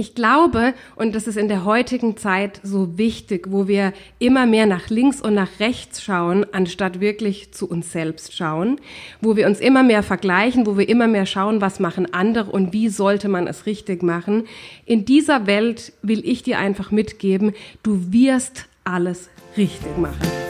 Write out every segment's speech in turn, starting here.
Ich glaube, und das ist in der heutigen Zeit so wichtig, wo wir immer mehr nach links und nach rechts schauen, anstatt wirklich zu uns selbst schauen, wo wir uns immer mehr vergleichen, wo wir immer mehr schauen, was machen andere und wie sollte man es richtig machen. In dieser Welt will ich dir einfach mitgeben, du wirst alles richtig machen.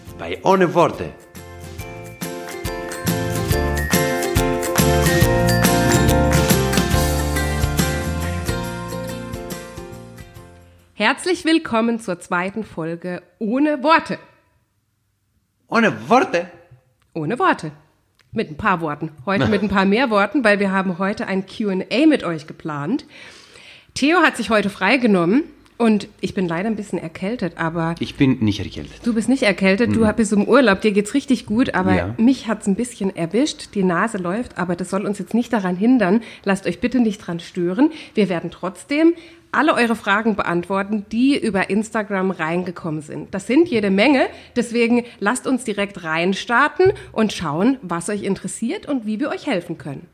bei Ohne Worte. Herzlich willkommen zur zweiten Folge Ohne Worte. Ohne Worte? Ohne Worte. Mit ein paar Worten. Heute mit ein paar mehr Worten, weil wir haben heute ein QA mit euch geplant. Theo hat sich heute freigenommen und ich bin leider ein bisschen erkältet, aber. Ich bin nicht erkältet. Du bist nicht erkältet, du bist im Urlaub, dir geht's richtig gut, aber Ja. mich hat's ein bisschen erwischt. Die Nase läuft, aber das soll uns jetzt nicht daran hindern. Lasst euch bitte nicht dran stören. Wir werden trotzdem alle eure Fragen beantworten, die über Instagram reingekommen sind. Das sind jede Menge, deswegen lasst uns direkt reinstarten und schauen, was euch interessiert und wie wir euch helfen können.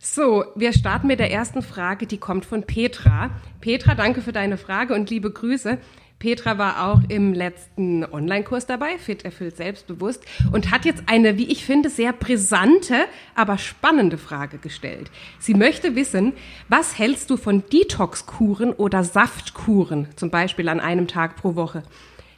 So, wir starten mit der ersten Frage, die kommt von Petra. Petra, danke für deine Frage und liebe Grüße. Petra war auch im letzten Online-Kurs dabei, Fit erfüllt selbstbewusst, und hat jetzt eine, wie ich finde, sehr brisante, aber spannende Frage gestellt. Sie möchte wissen, was hältst du von Detox-Kuren oder Saftkuren, zum Beispiel an einem Tag pro Woche?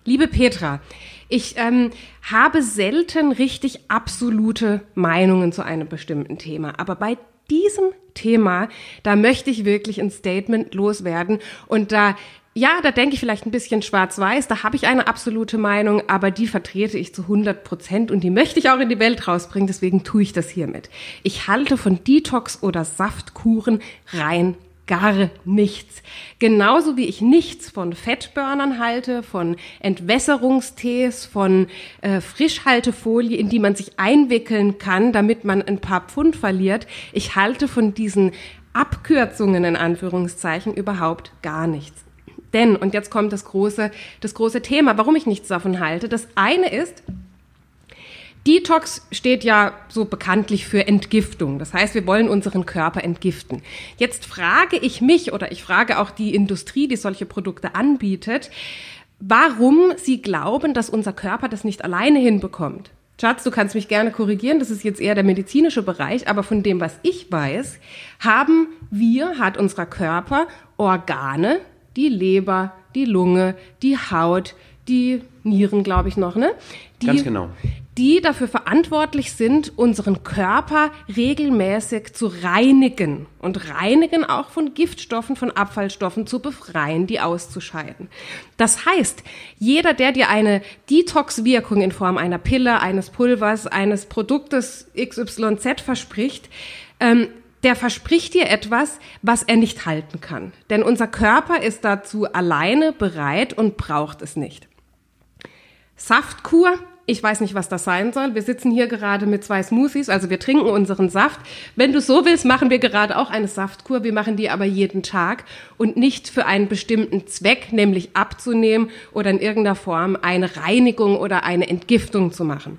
Liebe Petra, ich ähm, habe selten richtig absolute Meinungen zu einem bestimmten Thema, aber bei diesem Thema, da möchte ich wirklich ein Statement loswerden und da ja, da denke ich vielleicht ein bisschen schwarz-weiß, da habe ich eine absolute Meinung, aber die vertrete ich zu 100 Prozent und die möchte ich auch in die Welt rausbringen, deswegen tue ich das hiermit. Ich halte von Detox oder Saftkuren rein gar nichts. Genauso wie ich nichts von Fettburnern halte, von Entwässerungstees, von äh, Frischhaltefolie, in die man sich einwickeln kann, damit man ein paar Pfund verliert. Ich halte von diesen Abkürzungen in Anführungszeichen überhaupt gar nichts. Denn, und jetzt kommt das große, das große Thema, warum ich nichts davon halte. Das eine ist, Detox steht ja so bekanntlich für Entgiftung. Das heißt, wir wollen unseren Körper entgiften. Jetzt frage ich mich oder ich frage auch die Industrie, die solche Produkte anbietet, warum sie glauben, dass unser Körper das nicht alleine hinbekommt. Schatz, du kannst mich gerne korrigieren, das ist jetzt eher der medizinische Bereich, aber von dem, was ich weiß, haben wir, hat unser Körper Organe, die Leber, die Lunge, die Haut, die Nieren, glaube ich noch, ne? Die, Ganz genau. Die dafür verantwortlich sind, unseren Körper regelmäßig zu reinigen und reinigen auch von Giftstoffen, von Abfallstoffen zu befreien, die auszuscheiden. Das heißt, jeder, der dir eine Detox-Wirkung in Form einer Pille, eines Pulvers, eines Produktes XYZ verspricht, ähm, der verspricht dir etwas, was er nicht halten kann. Denn unser Körper ist dazu alleine bereit und braucht es nicht. Saftkur. Ich weiß nicht, was das sein soll. Wir sitzen hier gerade mit zwei Smoothies, also wir trinken unseren Saft. Wenn du so willst, machen wir gerade auch eine Saftkur. Wir machen die aber jeden Tag und nicht für einen bestimmten Zweck, nämlich abzunehmen oder in irgendeiner Form eine Reinigung oder eine Entgiftung zu machen.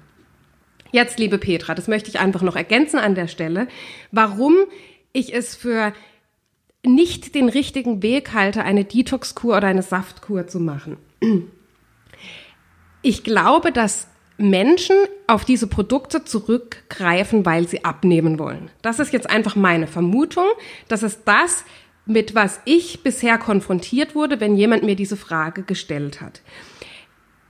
Jetzt, liebe Petra, das möchte ich einfach noch ergänzen an der Stelle, warum ich es für nicht den richtigen Weg halte, eine Detox-Kur oder eine Saftkur zu machen. Ich glaube, dass Menschen auf diese Produkte zurückgreifen, weil sie abnehmen wollen. Das ist jetzt einfach meine Vermutung. Das ist das, mit was ich bisher konfrontiert wurde, wenn jemand mir diese Frage gestellt hat.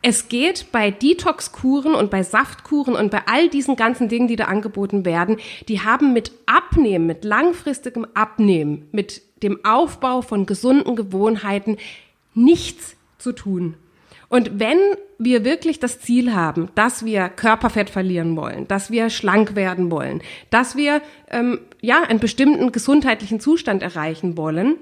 Es geht bei Detox-Kuren und bei Saftkuren und bei all diesen ganzen Dingen, die da angeboten werden, die haben mit Abnehmen, mit langfristigem Abnehmen, mit dem Aufbau von gesunden Gewohnheiten nichts zu tun. Und wenn wir wirklich das Ziel haben, dass wir Körperfett verlieren wollen, dass wir schlank werden wollen, dass wir ähm, ja einen bestimmten gesundheitlichen Zustand erreichen wollen,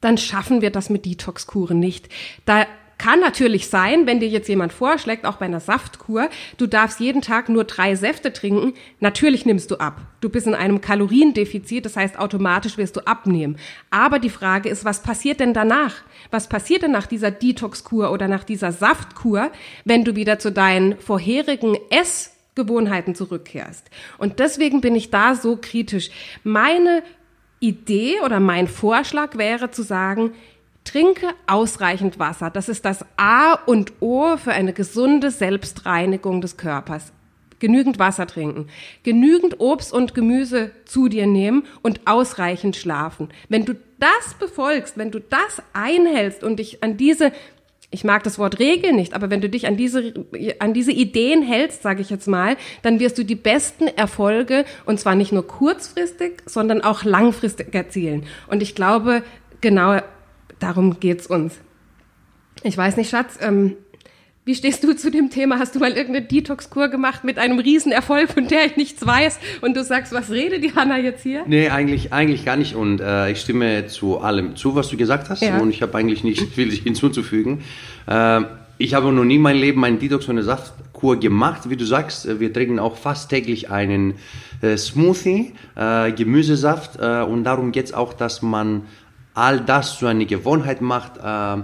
dann schaffen wir das mit Detox-Kuren nicht. Da kann natürlich sein, wenn dir jetzt jemand vorschlägt, auch bei einer Saftkur, du darfst jeden Tag nur drei Säfte trinken, natürlich nimmst du ab. Du bist in einem Kaloriendefizit, das heißt automatisch wirst du abnehmen. Aber die Frage ist, was passiert denn danach? Was passiert denn nach dieser Detox-Kur oder nach dieser Saftkur, wenn du wieder zu deinen vorherigen Ess Gewohnheiten zurückkehrst. Und deswegen bin ich da so kritisch. Meine Idee oder mein Vorschlag wäre zu sagen, Trinke ausreichend Wasser. Das ist das A und O für eine gesunde Selbstreinigung des Körpers. Genügend Wasser trinken, genügend Obst und Gemüse zu dir nehmen und ausreichend schlafen. Wenn du das befolgst, wenn du das einhältst und dich an diese ich mag das Wort Regel nicht, aber wenn du dich an diese, an diese Ideen hältst, sage ich jetzt mal, dann wirst du die besten Erfolge, und zwar nicht nur kurzfristig, sondern auch langfristig erzielen. Und ich glaube, genau darum geht's uns. Ich weiß nicht, Schatz, ähm, wie stehst du zu dem Thema? Hast du mal irgendeine Detox-Kur gemacht mit einem Riesenerfolg, von der ich nichts weiß und du sagst, was redet die Hanna jetzt hier? Nee, eigentlich, eigentlich gar nicht und äh, ich stimme zu allem zu, was du gesagt hast ja. und ich habe eigentlich nicht viel hinzuzufügen. Äh, ich habe noch nie mein Leben einen Detox- und eine Saftkur gemacht. Wie du sagst, äh, wir trinken auch fast täglich einen äh, Smoothie, äh, Gemüsesaft äh, und darum geht es auch, dass man all das zu einer Gewohnheit macht, äh,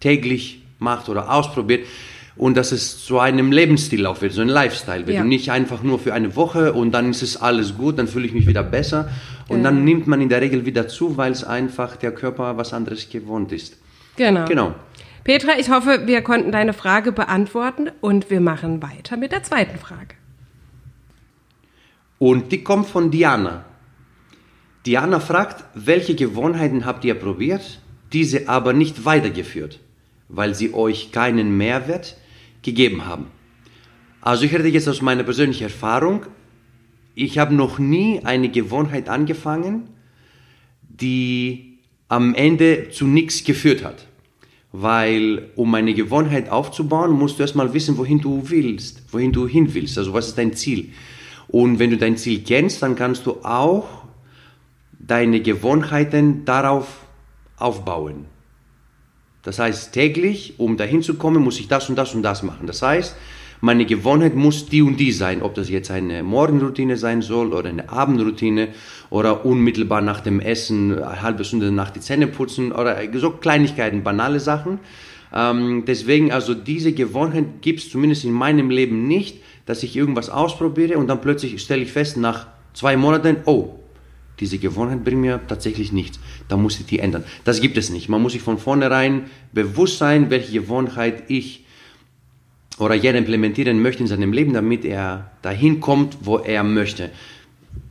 täglich macht oder ausprobiert und dass es zu einem Lebensstil auch wird, so ein Lifestyle wird ja. und nicht einfach nur für eine Woche und dann ist es alles gut, dann fühle ich mich wieder besser und genau. dann nimmt man in der Regel wieder zu, weil es einfach der Körper was anderes gewohnt ist. Genau. Genau. Petra, ich hoffe, wir konnten deine Frage beantworten und wir machen weiter mit der zweiten Frage. Und die kommt von Diana. Diana fragt, welche Gewohnheiten habt ihr probiert, diese aber nicht weitergeführt, weil sie euch keinen Mehrwert gegeben haben. Also ich rede jetzt aus meiner persönlichen Erfahrung. Ich habe noch nie eine Gewohnheit angefangen, die am Ende zu nichts geführt hat. Weil um eine Gewohnheit aufzubauen, musst du erstmal wissen, wohin du willst, wohin du hin willst. Also was ist dein Ziel? Und wenn du dein Ziel kennst, dann kannst du auch deine Gewohnheiten darauf aufbauen. Das heißt, täglich, um dahin zu kommen, muss ich das und das und das machen. Das heißt, meine Gewohnheit muss die und die sein. Ob das jetzt eine Morgenroutine sein soll oder eine Abendroutine oder unmittelbar nach dem Essen, eine halbe Stunde nach die Zähne putzen oder so Kleinigkeiten, banale Sachen. Ähm, deswegen, also diese Gewohnheit gibt es zumindest in meinem Leben nicht, dass ich irgendwas ausprobiere und dann plötzlich stelle ich fest, nach zwei Monaten, oh, diese Gewohnheit bringt mir tatsächlich nichts. Da muss ich die ändern. Das gibt es nicht. Man muss sich von vornherein bewusst sein, welche Gewohnheit ich oder jeder implementieren möchte in seinem Leben, damit er dahin kommt, wo er möchte.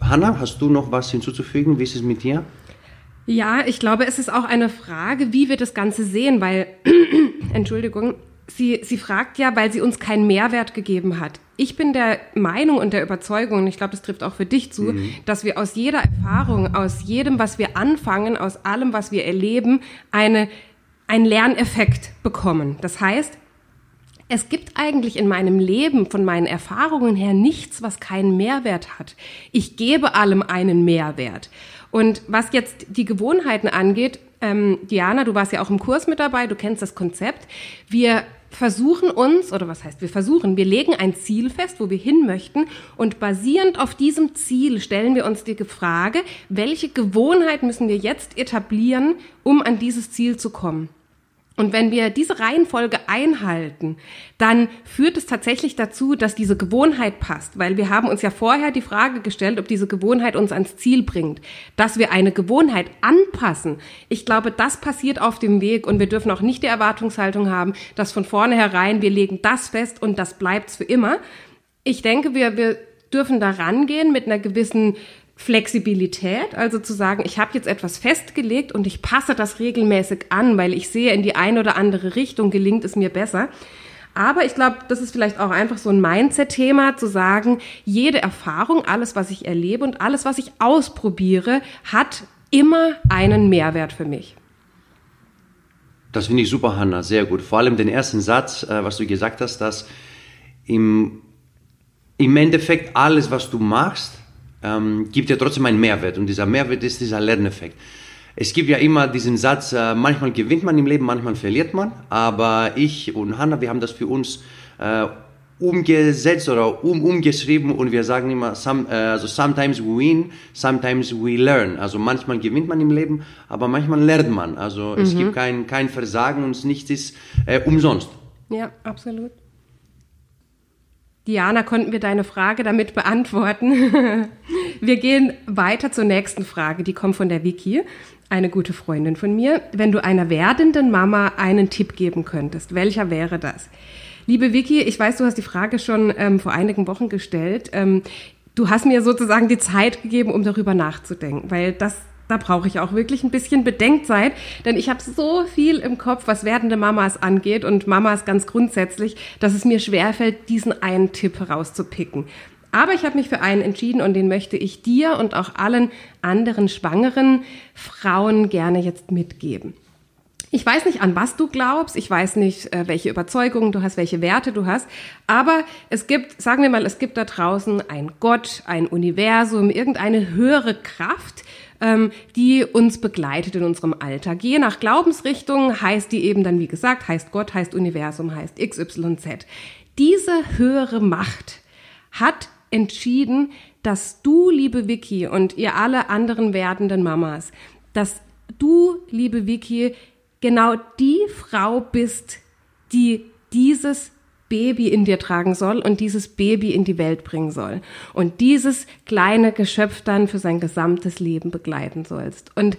Hanna, hast du noch was hinzuzufügen? Wie ist es mit dir? Ja, ich glaube, es ist auch eine Frage, wie wir das Ganze sehen, weil, Entschuldigung, sie, sie fragt ja, weil sie uns keinen Mehrwert gegeben hat. Ich bin der Meinung und der Überzeugung, und ich glaube, das trifft auch für dich zu, mhm. dass wir aus jeder Erfahrung, aus jedem, was wir anfangen, aus allem, was wir erleben, eine, einen Lerneffekt bekommen. Das heißt, es gibt eigentlich in meinem Leben von meinen Erfahrungen her nichts, was keinen Mehrwert hat. Ich gebe allem einen Mehrwert. Und was jetzt die Gewohnheiten angeht, ähm, Diana, du warst ja auch im Kurs mit dabei, du kennst das Konzept. Wir versuchen uns, oder was heißt wir versuchen, wir legen ein Ziel fest, wo wir hin möchten und basierend auf diesem Ziel stellen wir uns die Frage, welche Gewohnheit müssen wir jetzt etablieren, um an dieses Ziel zu kommen. Und wenn wir diese Reihenfolge einhalten, dann führt es tatsächlich dazu, dass diese Gewohnheit passt, weil wir haben uns ja vorher die Frage gestellt, ob diese Gewohnheit uns ans Ziel bringt, dass wir eine Gewohnheit anpassen. Ich glaube, das passiert auf dem Weg und wir dürfen auch nicht die Erwartungshaltung haben, dass von vornherein wir legen das fest und das bleibt's für immer. Ich denke, wir, wir dürfen da rangehen mit einer gewissen Flexibilität, also zu sagen, ich habe jetzt etwas festgelegt und ich passe das regelmäßig an, weil ich sehe, in die eine oder andere Richtung gelingt es mir besser. Aber ich glaube, das ist vielleicht auch einfach so ein Mindset-Thema, zu sagen, jede Erfahrung, alles, was ich erlebe und alles, was ich ausprobiere, hat immer einen Mehrwert für mich. Das finde ich super, Hanna, sehr gut. Vor allem den ersten Satz, äh, was du gesagt hast, dass im, im Endeffekt alles, was du machst, ähm, gibt ja trotzdem einen Mehrwert. Und dieser Mehrwert ist dieser Lerneffekt. Es gibt ja immer diesen Satz, äh, manchmal gewinnt man im Leben, manchmal verliert man. Aber ich und Hanna, wir haben das für uns äh, umgesetzt oder um, umgeschrieben und wir sagen immer, some, äh, also sometimes we win, sometimes we learn. Also manchmal gewinnt man im Leben, aber manchmal lernt man. Also mhm. es gibt kein, kein Versagen und nichts ist äh, umsonst. Ja, absolut. Diana, konnten wir deine Frage damit beantworten? wir gehen weiter zur nächsten Frage, die kommt von der Vicky, eine gute Freundin von mir. Wenn du einer werdenden Mama einen Tipp geben könntest, welcher wäre das? Liebe Vicky, ich weiß, du hast die Frage schon ähm, vor einigen Wochen gestellt. Ähm, du hast mir sozusagen die Zeit gegeben, um darüber nachzudenken, weil das da brauche ich auch wirklich ein bisschen Bedenkzeit, denn ich habe so viel im Kopf, was werdende Mamas angeht und Mamas ganz grundsätzlich, dass es mir schwerfällt, diesen einen Tipp herauszupicken. Aber ich habe mich für einen entschieden und den möchte ich dir und auch allen anderen schwangeren Frauen gerne jetzt mitgeben. Ich weiß nicht, an was du glaubst, ich weiß nicht, äh, welche Überzeugungen du hast, welche Werte du hast, aber es gibt, sagen wir mal, es gibt da draußen ein Gott, ein Universum, irgendeine höhere Kraft, ähm, die uns begleitet in unserem Alltag. Je nach Glaubensrichtung heißt die eben dann, wie gesagt, heißt Gott, heißt Universum, heißt XYZ. Diese höhere Macht hat entschieden, dass du, liebe Vicky, und ihr alle anderen werdenden Mamas, dass du, liebe Vicky, genau die Frau bist, die dieses Baby in dir tragen soll und dieses Baby in die Welt bringen soll und dieses kleine Geschöpf dann für sein gesamtes Leben begleiten sollst. Und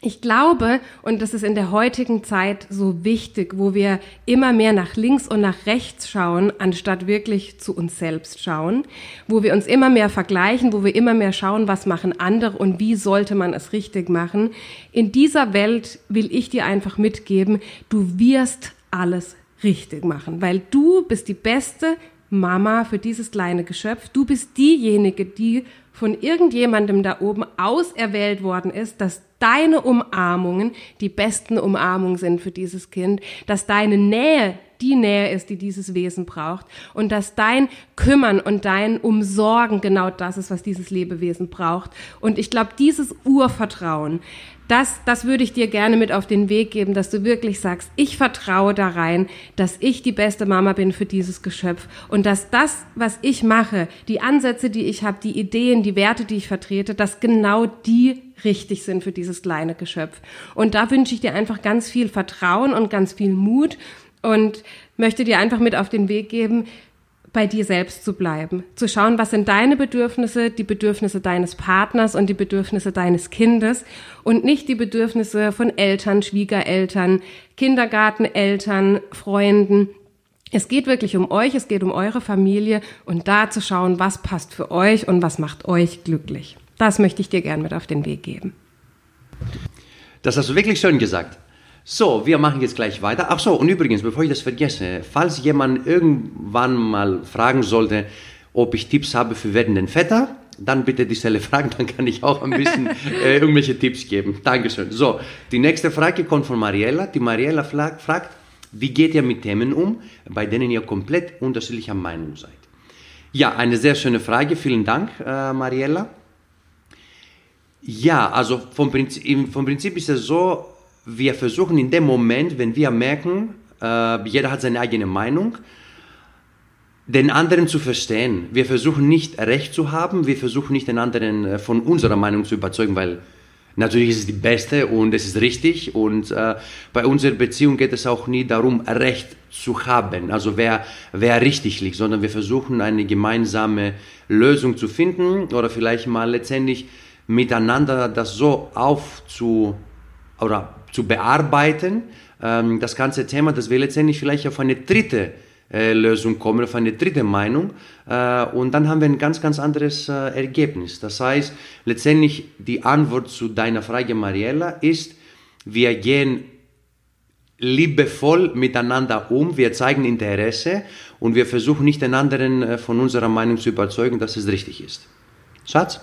ich glaube, und das ist in der heutigen Zeit so wichtig, wo wir immer mehr nach links und nach rechts schauen, anstatt wirklich zu uns selbst schauen, wo wir uns immer mehr vergleichen, wo wir immer mehr schauen, was machen andere und wie sollte man es richtig machen. In dieser Welt will ich dir einfach mitgeben, du wirst alles richtig machen, weil du bist die beste Mama für dieses kleine Geschöpf. Du bist diejenige, die von irgendjemandem da oben auserwählt worden ist, dass deine Umarmungen die besten Umarmungen sind für dieses Kind, dass deine Nähe die Nähe ist, die dieses Wesen braucht und dass dein Kümmern und dein Umsorgen genau das ist, was dieses Lebewesen braucht. Und ich glaube, dieses Urvertrauen, das, das würde ich dir gerne mit auf den Weg geben, dass du wirklich sagst, ich vertraue da rein, dass ich die beste Mama bin für dieses Geschöpf und dass das, was ich mache, die Ansätze, die ich habe, die Ideen, die Werte, die ich vertrete, dass genau die richtig sind für dieses kleine Geschöpf. Und da wünsche ich dir einfach ganz viel Vertrauen und ganz viel Mut und möchte dir einfach mit auf den Weg geben, bei dir selbst zu bleiben, zu schauen, was sind deine Bedürfnisse, die Bedürfnisse deines Partners und die Bedürfnisse deines Kindes und nicht die Bedürfnisse von Eltern, Schwiegereltern, Kindergarteneltern, Freunden. Es geht wirklich um euch, es geht um eure Familie und da zu schauen, was passt für euch und was macht euch glücklich. Das möchte ich dir gern mit auf den Weg geben. Das hast du wirklich schön gesagt. So, wir machen jetzt gleich weiter. Ach so, und übrigens, bevor ich das vergesse, falls jemand irgendwann mal fragen sollte, ob ich Tipps habe für werdenden Vetter, dann bitte die Stelle fragen, dann kann ich auch ein bisschen äh, irgendwelche Tipps geben. Dankeschön. So, die nächste Frage kommt von Mariella. Die Mariella fragt, wie geht ihr mit Themen um, bei denen ihr komplett unterschiedlicher Meinung seid? Ja, eine sehr schöne Frage. Vielen Dank, äh, Mariella. Ja, also vom Prinzip, vom Prinzip ist es so, wir versuchen in dem Moment, wenn wir merken, äh, jeder hat seine eigene Meinung, den anderen zu verstehen. Wir versuchen nicht Recht zu haben, wir versuchen nicht den anderen äh, von unserer Meinung zu überzeugen, weil natürlich ist es die beste und es ist richtig und äh, bei unserer Beziehung geht es auch nie darum, Recht zu haben, also wer, wer richtig liegt, sondern wir versuchen eine gemeinsame Lösung zu finden oder vielleicht mal letztendlich miteinander das so aufzu oder zu bearbeiten, ähm, das ganze Thema, dass wir letztendlich vielleicht auf eine dritte äh, Lösung kommen, auf eine dritte Meinung äh, und dann haben wir ein ganz, ganz anderes äh, Ergebnis. Das heißt, letztendlich die Antwort zu deiner Frage, Mariella, ist, wir gehen liebevoll miteinander um, wir zeigen Interesse und wir versuchen nicht den anderen äh, von unserer Meinung zu überzeugen, dass es richtig ist. Schatz?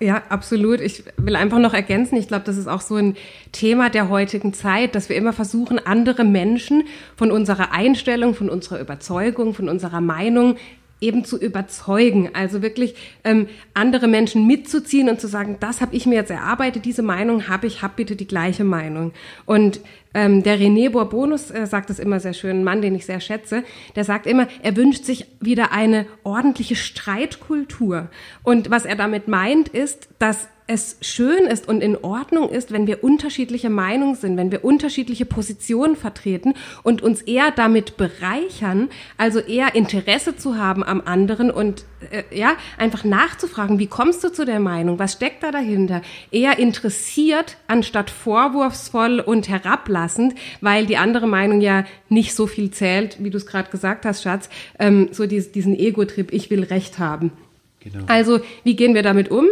Ja, absolut. Ich will einfach noch ergänzen, ich glaube, das ist auch so ein Thema der heutigen Zeit, dass wir immer versuchen, andere Menschen von unserer Einstellung, von unserer Überzeugung, von unserer Meinung eben zu überzeugen, also wirklich ähm, andere Menschen mitzuziehen und zu sagen, das habe ich mir jetzt erarbeitet, diese Meinung habe ich, hab bitte die gleiche Meinung. Und ähm, der René Bourbonus äh, sagt das immer sehr schön, ein Mann, den ich sehr schätze, der sagt immer, er wünscht sich wieder eine ordentliche Streitkultur. Und was er damit meint, ist, dass es schön ist und in Ordnung ist, wenn wir unterschiedliche Meinungen sind, wenn wir unterschiedliche Positionen vertreten und uns eher damit bereichern, also eher Interesse zu haben am anderen und äh, ja, einfach nachzufragen, wie kommst du zu der Meinung, was steckt da dahinter? Eher interessiert anstatt vorwurfsvoll und herablassend, weil die andere Meinung ja nicht so viel zählt, wie du es gerade gesagt hast, Schatz, ähm, so diesen Ego-Trip, ich will Recht haben. Genau. Also, wie gehen wir damit um?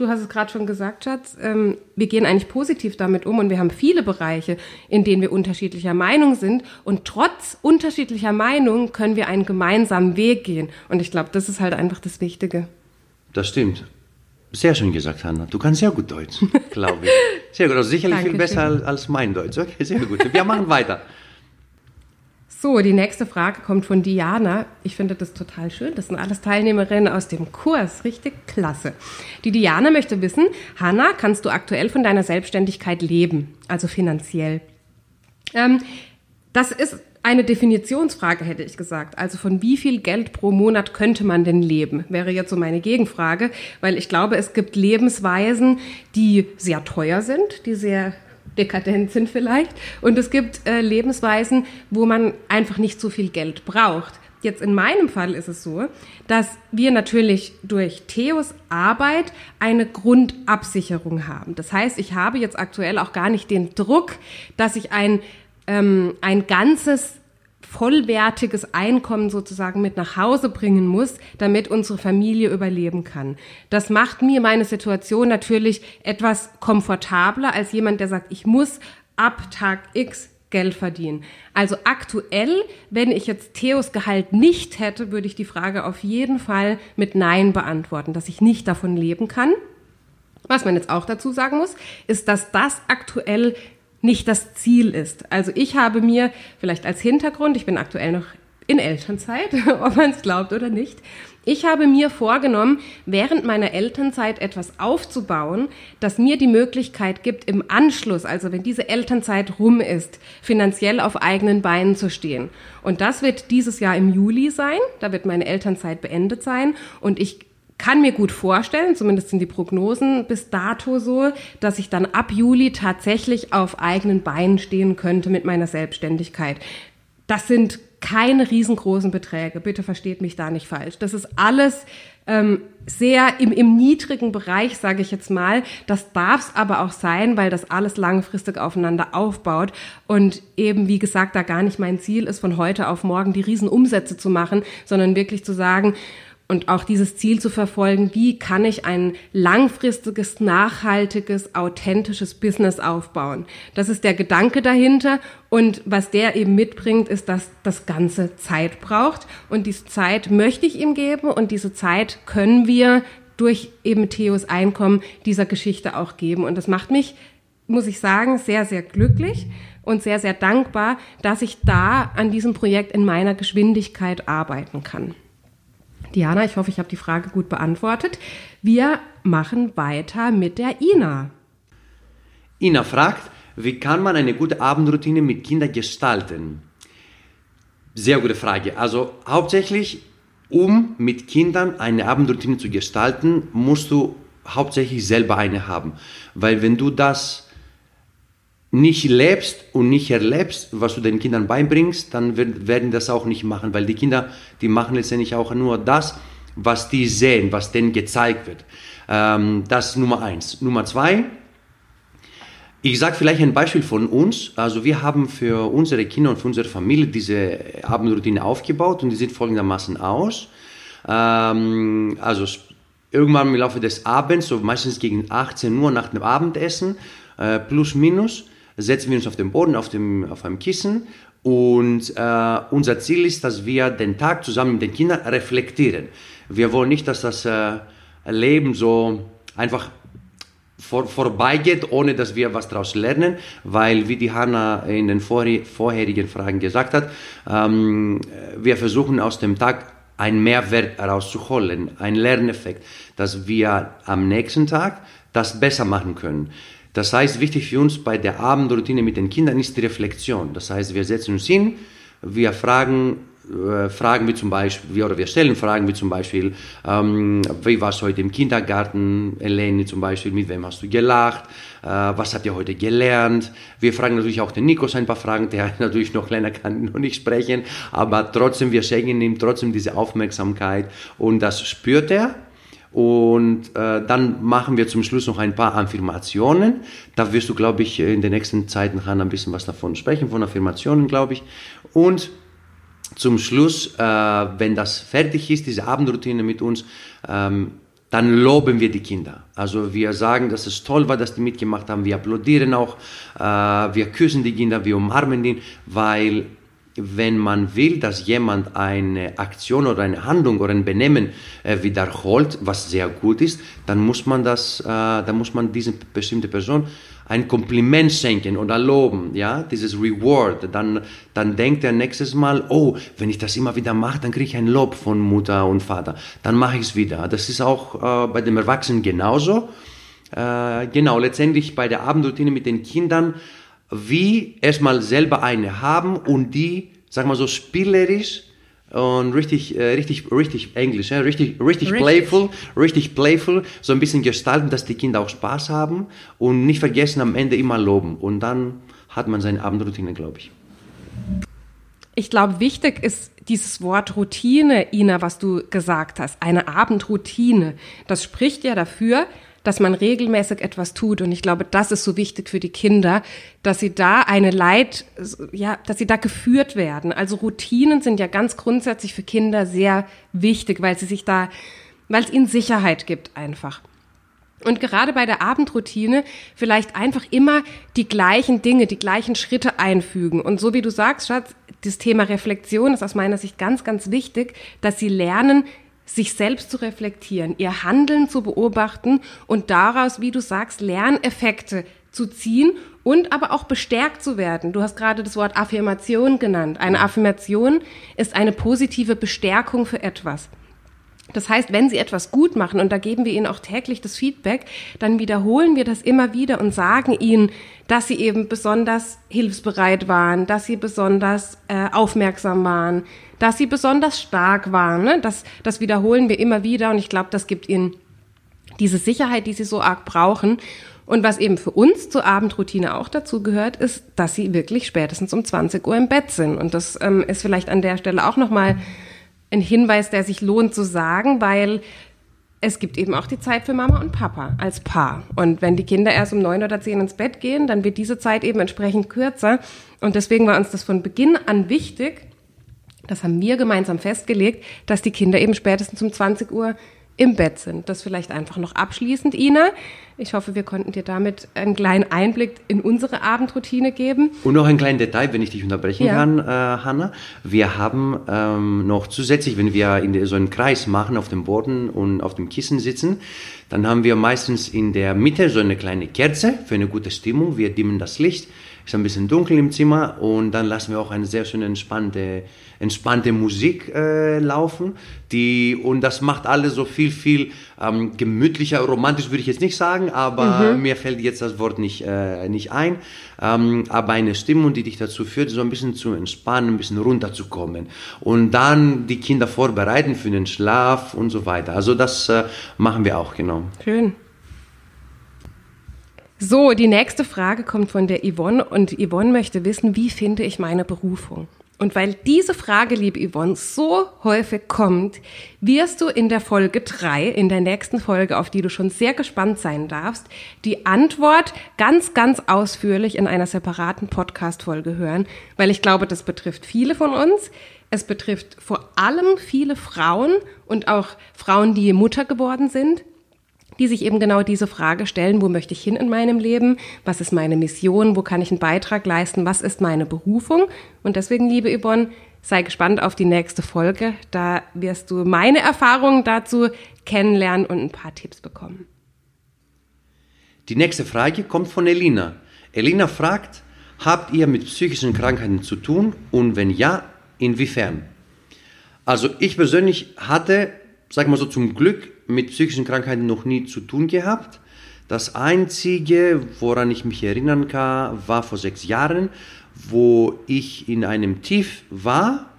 Du hast es gerade schon gesagt, Schatz. Ähm, wir gehen eigentlich positiv damit um und wir haben viele Bereiche, in denen wir unterschiedlicher Meinung sind. Und trotz unterschiedlicher Meinung können wir einen gemeinsamen Weg gehen. Und ich glaube, das ist halt einfach das Wichtige. Das stimmt. Sehr schön gesagt, Hanna. Du kannst sehr gut Deutsch, glaube ich. Sehr gut. Also sicherlich Dankeschön. viel besser als mein Deutsch. Okay, sehr gut. Wir machen weiter. So, die nächste Frage kommt von Diana. Ich finde das total schön. Das sind alles Teilnehmerinnen aus dem Kurs. Richtig klasse. Die Diana möchte wissen, Hanna, kannst du aktuell von deiner Selbstständigkeit leben? Also finanziell. Ähm, das ist eine Definitionsfrage, hätte ich gesagt. Also von wie viel Geld pro Monat könnte man denn leben? Wäre jetzt so meine Gegenfrage, weil ich glaube, es gibt Lebensweisen, die sehr teuer sind, die sehr dekadent sind vielleicht. Und es gibt äh, Lebensweisen, wo man einfach nicht so viel Geld braucht. Jetzt in meinem Fall ist es so, dass wir natürlich durch Theos Arbeit eine Grundabsicherung haben. Das heißt, ich habe jetzt aktuell auch gar nicht den Druck, dass ich ein, ähm, ein ganzes vollwertiges Einkommen sozusagen mit nach Hause bringen muss, damit unsere Familie überleben kann. Das macht mir meine Situation natürlich etwas komfortabler als jemand, der sagt, ich muss ab Tag X Geld verdienen. Also aktuell, wenn ich jetzt Theos Gehalt nicht hätte, würde ich die Frage auf jeden Fall mit Nein beantworten, dass ich nicht davon leben kann. Was man jetzt auch dazu sagen muss, ist, dass das aktuell nicht das Ziel ist. Also ich habe mir vielleicht als Hintergrund, ich bin aktuell noch in Elternzeit, ob man es glaubt oder nicht, ich habe mir vorgenommen, während meiner Elternzeit etwas aufzubauen, das mir die Möglichkeit gibt, im Anschluss, also wenn diese Elternzeit rum ist, finanziell auf eigenen Beinen zu stehen. Und das wird dieses Jahr im Juli sein, da wird meine Elternzeit beendet sein und ich kann mir gut vorstellen, zumindest sind die Prognosen bis dato so, dass ich dann ab Juli tatsächlich auf eigenen Beinen stehen könnte mit meiner Selbstständigkeit. Das sind keine riesengroßen Beträge, bitte versteht mich da nicht falsch. Das ist alles ähm, sehr im, im niedrigen Bereich, sage ich jetzt mal. Das darf es aber auch sein, weil das alles langfristig aufeinander aufbaut und eben, wie gesagt, da gar nicht mein Ziel ist, von heute auf morgen die Riesenumsätze zu machen, sondern wirklich zu sagen, und auch dieses Ziel zu verfolgen, wie kann ich ein langfristiges, nachhaltiges, authentisches Business aufbauen. Das ist der Gedanke dahinter und was der eben mitbringt, ist, dass das Ganze Zeit braucht und diese Zeit möchte ich ihm geben und diese Zeit können wir durch eben Theos Einkommen dieser Geschichte auch geben und das macht mich, muss ich sagen, sehr, sehr glücklich und sehr, sehr dankbar, dass ich da an diesem Projekt in meiner Geschwindigkeit arbeiten kann. Diana, ich hoffe, ich habe die Frage gut beantwortet. Wir machen weiter mit der Ina. Ina fragt, wie kann man eine gute Abendroutine mit Kindern gestalten? Sehr gute Frage. Also hauptsächlich, um mit Kindern eine Abendroutine zu gestalten, musst du hauptsächlich selber eine haben. Weil wenn du das nicht lebst und nicht erlebst, was du den Kindern beibringst, dann werden das auch nicht machen, weil die Kinder, die machen letztendlich auch nur das, was die sehen, was denen gezeigt wird. Ähm, das ist Nummer eins. Nummer zwei, ich sage vielleicht ein Beispiel von uns. Also wir haben für unsere Kinder und für unsere Familie diese Abendroutine aufgebaut und die sieht folgendermaßen aus. Ähm, also irgendwann im Laufe des Abends, so meistens gegen 18 Uhr nach dem Abendessen, äh, plus minus, setzen wir uns auf den Boden, auf, dem, auf einem Kissen und äh, unser Ziel ist, dass wir den Tag zusammen mit den Kindern reflektieren. Wir wollen nicht, dass das äh, Leben so einfach vor, vorbeigeht, ohne dass wir was daraus lernen, weil, wie die Hanna in den vor, vorherigen Fragen gesagt hat, ähm, wir versuchen aus dem Tag einen Mehrwert herauszuholen, einen Lerneffekt, dass wir am nächsten Tag das besser machen können. Das heißt, wichtig für uns bei der Abendroutine mit den Kindern ist die Reflexion. Das heißt, wir setzen uns hin, wir fragen, äh, Fragen wie zum Beispiel, oder wir stellen Fragen wie zum Beispiel, ähm, wie war es heute im Kindergarten, Eleni zum Beispiel, mit wem hast du gelacht, äh, was habt ihr heute gelernt? Wir fragen natürlich auch den Nikos ein paar Fragen, der natürlich noch kleiner kann, noch nicht sprechen, aber trotzdem, wir schenken ihm trotzdem diese Aufmerksamkeit und das spürt er und äh, dann machen wir zum Schluss noch ein paar Affirmationen. Da wirst du, glaube ich, in der nächsten Zeit noch ein bisschen was davon sprechen, von Affirmationen, glaube ich. Und zum Schluss, äh, wenn das fertig ist, diese Abendroutine mit uns, ähm, dann loben wir die Kinder. Also wir sagen, dass es toll war, dass die mitgemacht haben. Wir applaudieren auch, äh, wir küssen die Kinder, wir umarmen die, weil wenn man will, dass jemand eine Aktion oder eine Handlung oder ein Benehmen äh, wiederholt, was sehr gut ist, dann muss man das, äh, dann muss man diese bestimmte Person ein Kompliment schenken oder loben, ja, dieses Reward, dann, dann denkt er nächstes Mal, oh, wenn ich das immer wieder mache, dann kriege ich ein Lob von Mutter und Vater, dann mache ich es wieder. Das ist auch äh, bei dem Erwachsenen genauso. Äh, genau, letztendlich bei der Abendroutine mit den Kindern wie erstmal selber eine haben und die, sag mal so, spielerisch und richtig, äh, richtig, richtig Englisch, ja? richtig, richtig, richtig, playful, richtig playful, so ein bisschen gestalten, dass die Kinder auch Spaß haben und nicht vergessen am Ende immer loben. Und dann hat man seine Abendroutine, glaube ich. Ich glaube, wichtig ist dieses Wort Routine, Ina, was du gesagt hast. Eine Abendroutine. Das spricht ja dafür, dass man regelmäßig etwas tut. Und ich glaube, das ist so wichtig für die Kinder, dass sie da eine Leit, ja, dass sie da geführt werden. Also Routinen sind ja ganz grundsätzlich für Kinder sehr wichtig, weil sie sich da, weil es ihnen Sicherheit gibt einfach. Und gerade bei der Abendroutine vielleicht einfach immer die gleichen Dinge, die gleichen Schritte einfügen. Und so wie du sagst, Schatz, das Thema Reflexion ist aus meiner Sicht ganz, ganz wichtig, dass sie lernen, sich selbst zu reflektieren, ihr Handeln zu beobachten und daraus, wie du sagst, Lerneffekte zu ziehen und aber auch bestärkt zu werden. Du hast gerade das Wort Affirmation genannt. Eine Affirmation ist eine positive Bestärkung für etwas. Das heißt, wenn sie etwas gut machen, und da geben wir ihnen auch täglich das Feedback, dann wiederholen wir das immer wieder und sagen ihnen, dass sie eben besonders hilfsbereit waren, dass sie besonders äh, aufmerksam waren, dass sie besonders stark waren. Ne? Das, das wiederholen wir immer wieder und ich glaube, das gibt ihnen diese Sicherheit, die sie so arg brauchen. Und was eben für uns zur Abendroutine auch dazu gehört, ist, dass sie wirklich spätestens um 20 Uhr im Bett sind. Und das ähm, ist vielleicht an der Stelle auch nochmal ein Hinweis, der sich lohnt zu sagen, weil es gibt eben auch die Zeit für Mama und Papa als Paar. Und wenn die Kinder erst um neun oder zehn ins Bett gehen, dann wird diese Zeit eben entsprechend kürzer. Und deswegen war uns das von Beginn an wichtig, das haben wir gemeinsam festgelegt, dass die Kinder eben spätestens um 20 Uhr im Bett sind. Das vielleicht einfach noch abschließend, Ina. Ich hoffe, wir konnten dir damit einen kleinen Einblick in unsere Abendroutine geben. Und noch ein kleines Detail, wenn ich dich unterbrechen ja. kann, äh, Hanna. Wir haben ähm, noch zusätzlich, wenn wir in so einen Kreis machen, auf dem Boden und auf dem Kissen sitzen, dann haben wir meistens in der Mitte so eine kleine Kerze für eine gute Stimmung. Wir dimmen das Licht ist ein bisschen dunkel im Zimmer und dann lassen wir auch eine sehr schöne entspannte, entspannte Musik äh, laufen. Die, und das macht alles so viel, viel ähm, gemütlicher, romantisch würde ich jetzt nicht sagen, aber mhm. mir fällt jetzt das Wort nicht, äh, nicht ein. Ähm, aber eine Stimmung, die dich dazu führt, so ein bisschen zu entspannen, ein bisschen runterzukommen. Und dann die Kinder vorbereiten für den Schlaf und so weiter. Also das äh, machen wir auch, genau. Schön. So, die nächste Frage kommt von der Yvonne und Yvonne möchte wissen, wie finde ich meine Berufung? Und weil diese Frage, liebe Yvonne, so häufig kommt, wirst du in der Folge drei, in der nächsten Folge, auf die du schon sehr gespannt sein darfst, die Antwort ganz, ganz ausführlich in einer separaten Podcast-Folge hören, weil ich glaube, das betrifft viele von uns. Es betrifft vor allem viele Frauen und auch Frauen, die Mutter geworden sind die sich eben genau diese Frage stellen, wo möchte ich hin in meinem Leben, was ist meine Mission, wo kann ich einen Beitrag leisten, was ist meine Berufung. Und deswegen, liebe Yvonne, sei gespannt auf die nächste Folge. Da wirst du meine Erfahrungen dazu kennenlernen und ein paar Tipps bekommen. Die nächste Frage kommt von Elina. Elina fragt, habt ihr mit psychischen Krankheiten zu tun und wenn ja, inwiefern? Also ich persönlich hatte, sag mal so zum Glück, mit psychischen Krankheiten noch nie zu tun gehabt. Das Einzige, woran ich mich erinnern kann, war vor sechs Jahren, wo ich in einem Tief war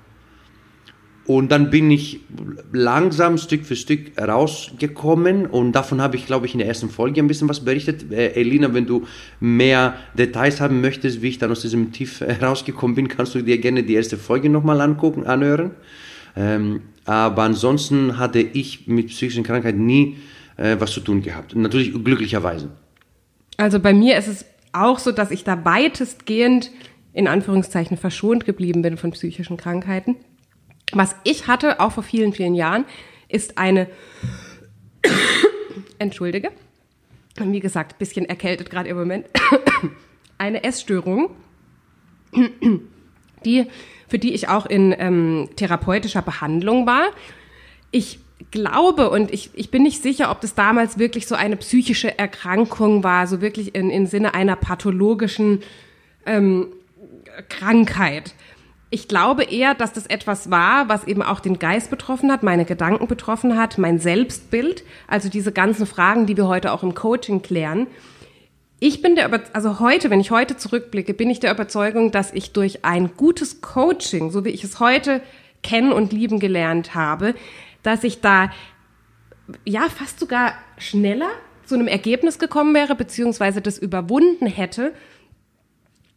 und dann bin ich langsam Stück für Stück rausgekommen und davon habe ich, glaube ich, in der ersten Folge ein bisschen was berichtet. Äh, Elina, wenn du mehr Details haben möchtest, wie ich dann aus diesem Tief rausgekommen bin, kannst du dir gerne die erste Folge nochmal angucken, anhören. Ähm, aber ansonsten hatte ich mit psychischen Krankheiten nie äh, was zu tun gehabt. Natürlich glücklicherweise. Also bei mir ist es auch so, dass ich da weitestgehend in Anführungszeichen verschont geblieben bin von psychischen Krankheiten. Was ich hatte, auch vor vielen, vielen Jahren, ist eine, entschuldige, wie gesagt, bisschen erkältet gerade im Moment, eine Essstörung, die, für die ich auch in ähm, therapeutischer Behandlung war. Ich glaube und ich, ich bin nicht sicher, ob das damals wirklich so eine psychische Erkrankung war, so wirklich in, im Sinne einer pathologischen ähm, Krankheit. Ich glaube eher, dass das etwas war, was eben auch den Geist betroffen hat, meine Gedanken betroffen hat, mein Selbstbild, also diese ganzen Fragen, die wir heute auch im Coaching klären. Ich bin der, also heute, wenn ich heute zurückblicke, bin ich der Überzeugung, dass ich durch ein gutes Coaching, so wie ich es heute kennen und lieben gelernt habe, dass ich da ja fast sogar schneller zu einem Ergebnis gekommen wäre, beziehungsweise das überwunden hätte,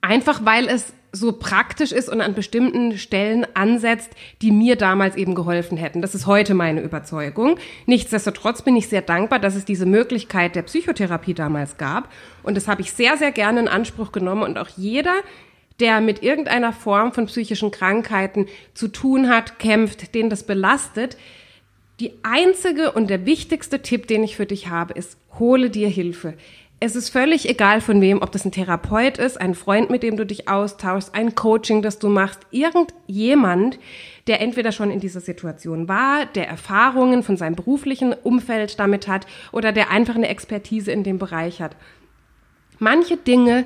einfach weil es so praktisch ist und an bestimmten Stellen ansetzt, die mir damals eben geholfen hätten. Das ist heute meine Überzeugung. Nichtsdestotrotz bin ich sehr dankbar, dass es diese Möglichkeit der Psychotherapie damals gab. Und das habe ich sehr, sehr gerne in Anspruch genommen. Und auch jeder, der mit irgendeiner Form von psychischen Krankheiten zu tun hat, kämpft, den das belastet, die einzige und der wichtigste Tipp, den ich für dich habe, ist, hole dir Hilfe. Es ist völlig egal von wem, ob das ein Therapeut ist, ein Freund, mit dem du dich austauschst, ein Coaching, das du machst, irgendjemand, der entweder schon in dieser Situation war, der Erfahrungen von seinem beruflichen Umfeld damit hat oder der einfach eine Expertise in dem Bereich hat. Manche Dinge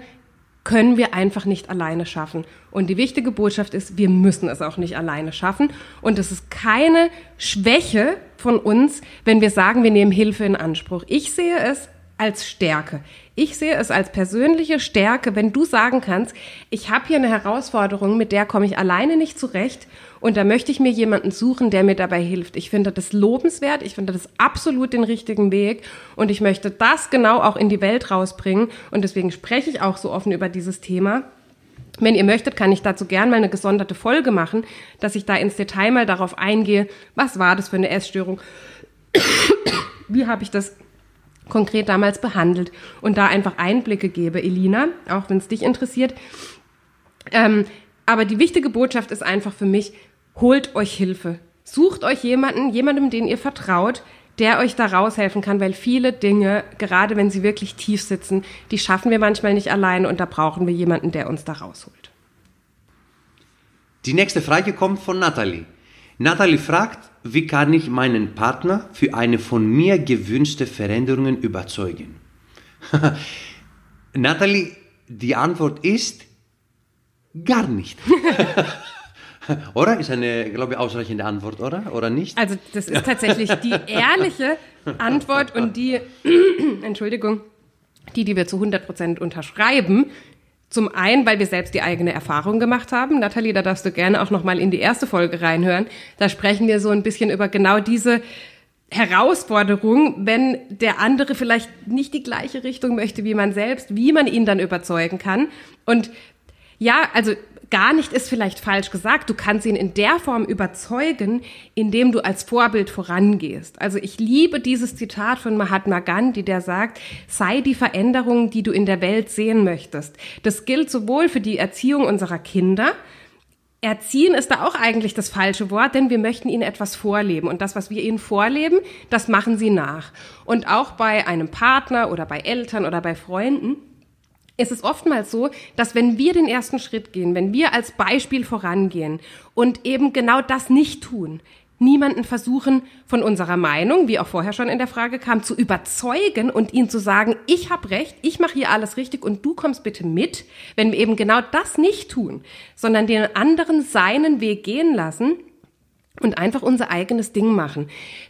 können wir einfach nicht alleine schaffen. Und die wichtige Botschaft ist, wir müssen es auch nicht alleine schaffen. Und es ist keine Schwäche von uns, wenn wir sagen, wir nehmen Hilfe in Anspruch. Ich sehe es als Stärke. Ich sehe es als persönliche Stärke, wenn du sagen kannst, ich habe hier eine Herausforderung, mit der komme ich alleine nicht zurecht und da möchte ich mir jemanden suchen, der mir dabei hilft. Ich finde das lobenswert, ich finde das absolut den richtigen Weg und ich möchte das genau auch in die Welt rausbringen und deswegen spreche ich auch so offen über dieses Thema. Wenn ihr möchtet, kann ich dazu gern mal eine gesonderte Folge machen, dass ich da ins Detail mal darauf eingehe, was war das für eine Essstörung, wie habe ich das konkret damals behandelt und da einfach Einblicke gebe, Elina, auch wenn es dich interessiert. Ähm, aber die wichtige Botschaft ist einfach für mich, holt euch Hilfe. Sucht euch jemanden, jemandem, den ihr vertraut, der euch da raushelfen kann, weil viele Dinge, gerade wenn sie wirklich tief sitzen, die schaffen wir manchmal nicht alleine und da brauchen wir jemanden, der uns da rausholt. Die nächste Frage kommt von Nathalie. Nathalie fragt, wie kann ich meinen Partner für eine von mir gewünschte Veränderung überzeugen? Nathalie, die Antwort ist gar nicht. oder? Ist eine, glaube ich, ausreichende Antwort, oder? Oder nicht? Also, das ist tatsächlich die ehrliche Antwort und die, Entschuldigung, die, die wir zu 100 Prozent unterschreiben. Zum einen, weil wir selbst die eigene Erfahrung gemacht haben. Nathalie, da darfst du gerne auch nochmal in die erste Folge reinhören. Da sprechen wir so ein bisschen über genau diese Herausforderung, wenn der andere vielleicht nicht die gleiche Richtung möchte wie man selbst, wie man ihn dann überzeugen kann. Und ja, also gar nicht ist vielleicht falsch gesagt. Du kannst ihn in der Form überzeugen, indem du als Vorbild vorangehst. Also ich liebe dieses Zitat von Mahatma Gandhi, der sagt, sei die Veränderung, die du in der Welt sehen möchtest. Das gilt sowohl für die Erziehung unserer Kinder, Erziehen ist da auch eigentlich das falsche Wort, denn wir möchten ihnen etwas vorleben. Und das, was wir ihnen vorleben, das machen sie nach. Und auch bei einem Partner oder bei Eltern oder bei Freunden es ist oftmals so, dass wenn wir den ersten Schritt gehen, wenn wir als Beispiel vorangehen und eben genau das nicht tun, niemanden versuchen, von unserer Meinung, wie auch vorher schon in der Frage kam, zu überzeugen und ihn zu sagen, ich habe recht, ich mache hier alles richtig und du kommst bitte mit, wenn wir eben genau das nicht tun, sondern den anderen seinen Weg gehen lassen und einfach unser eigenes Ding machen.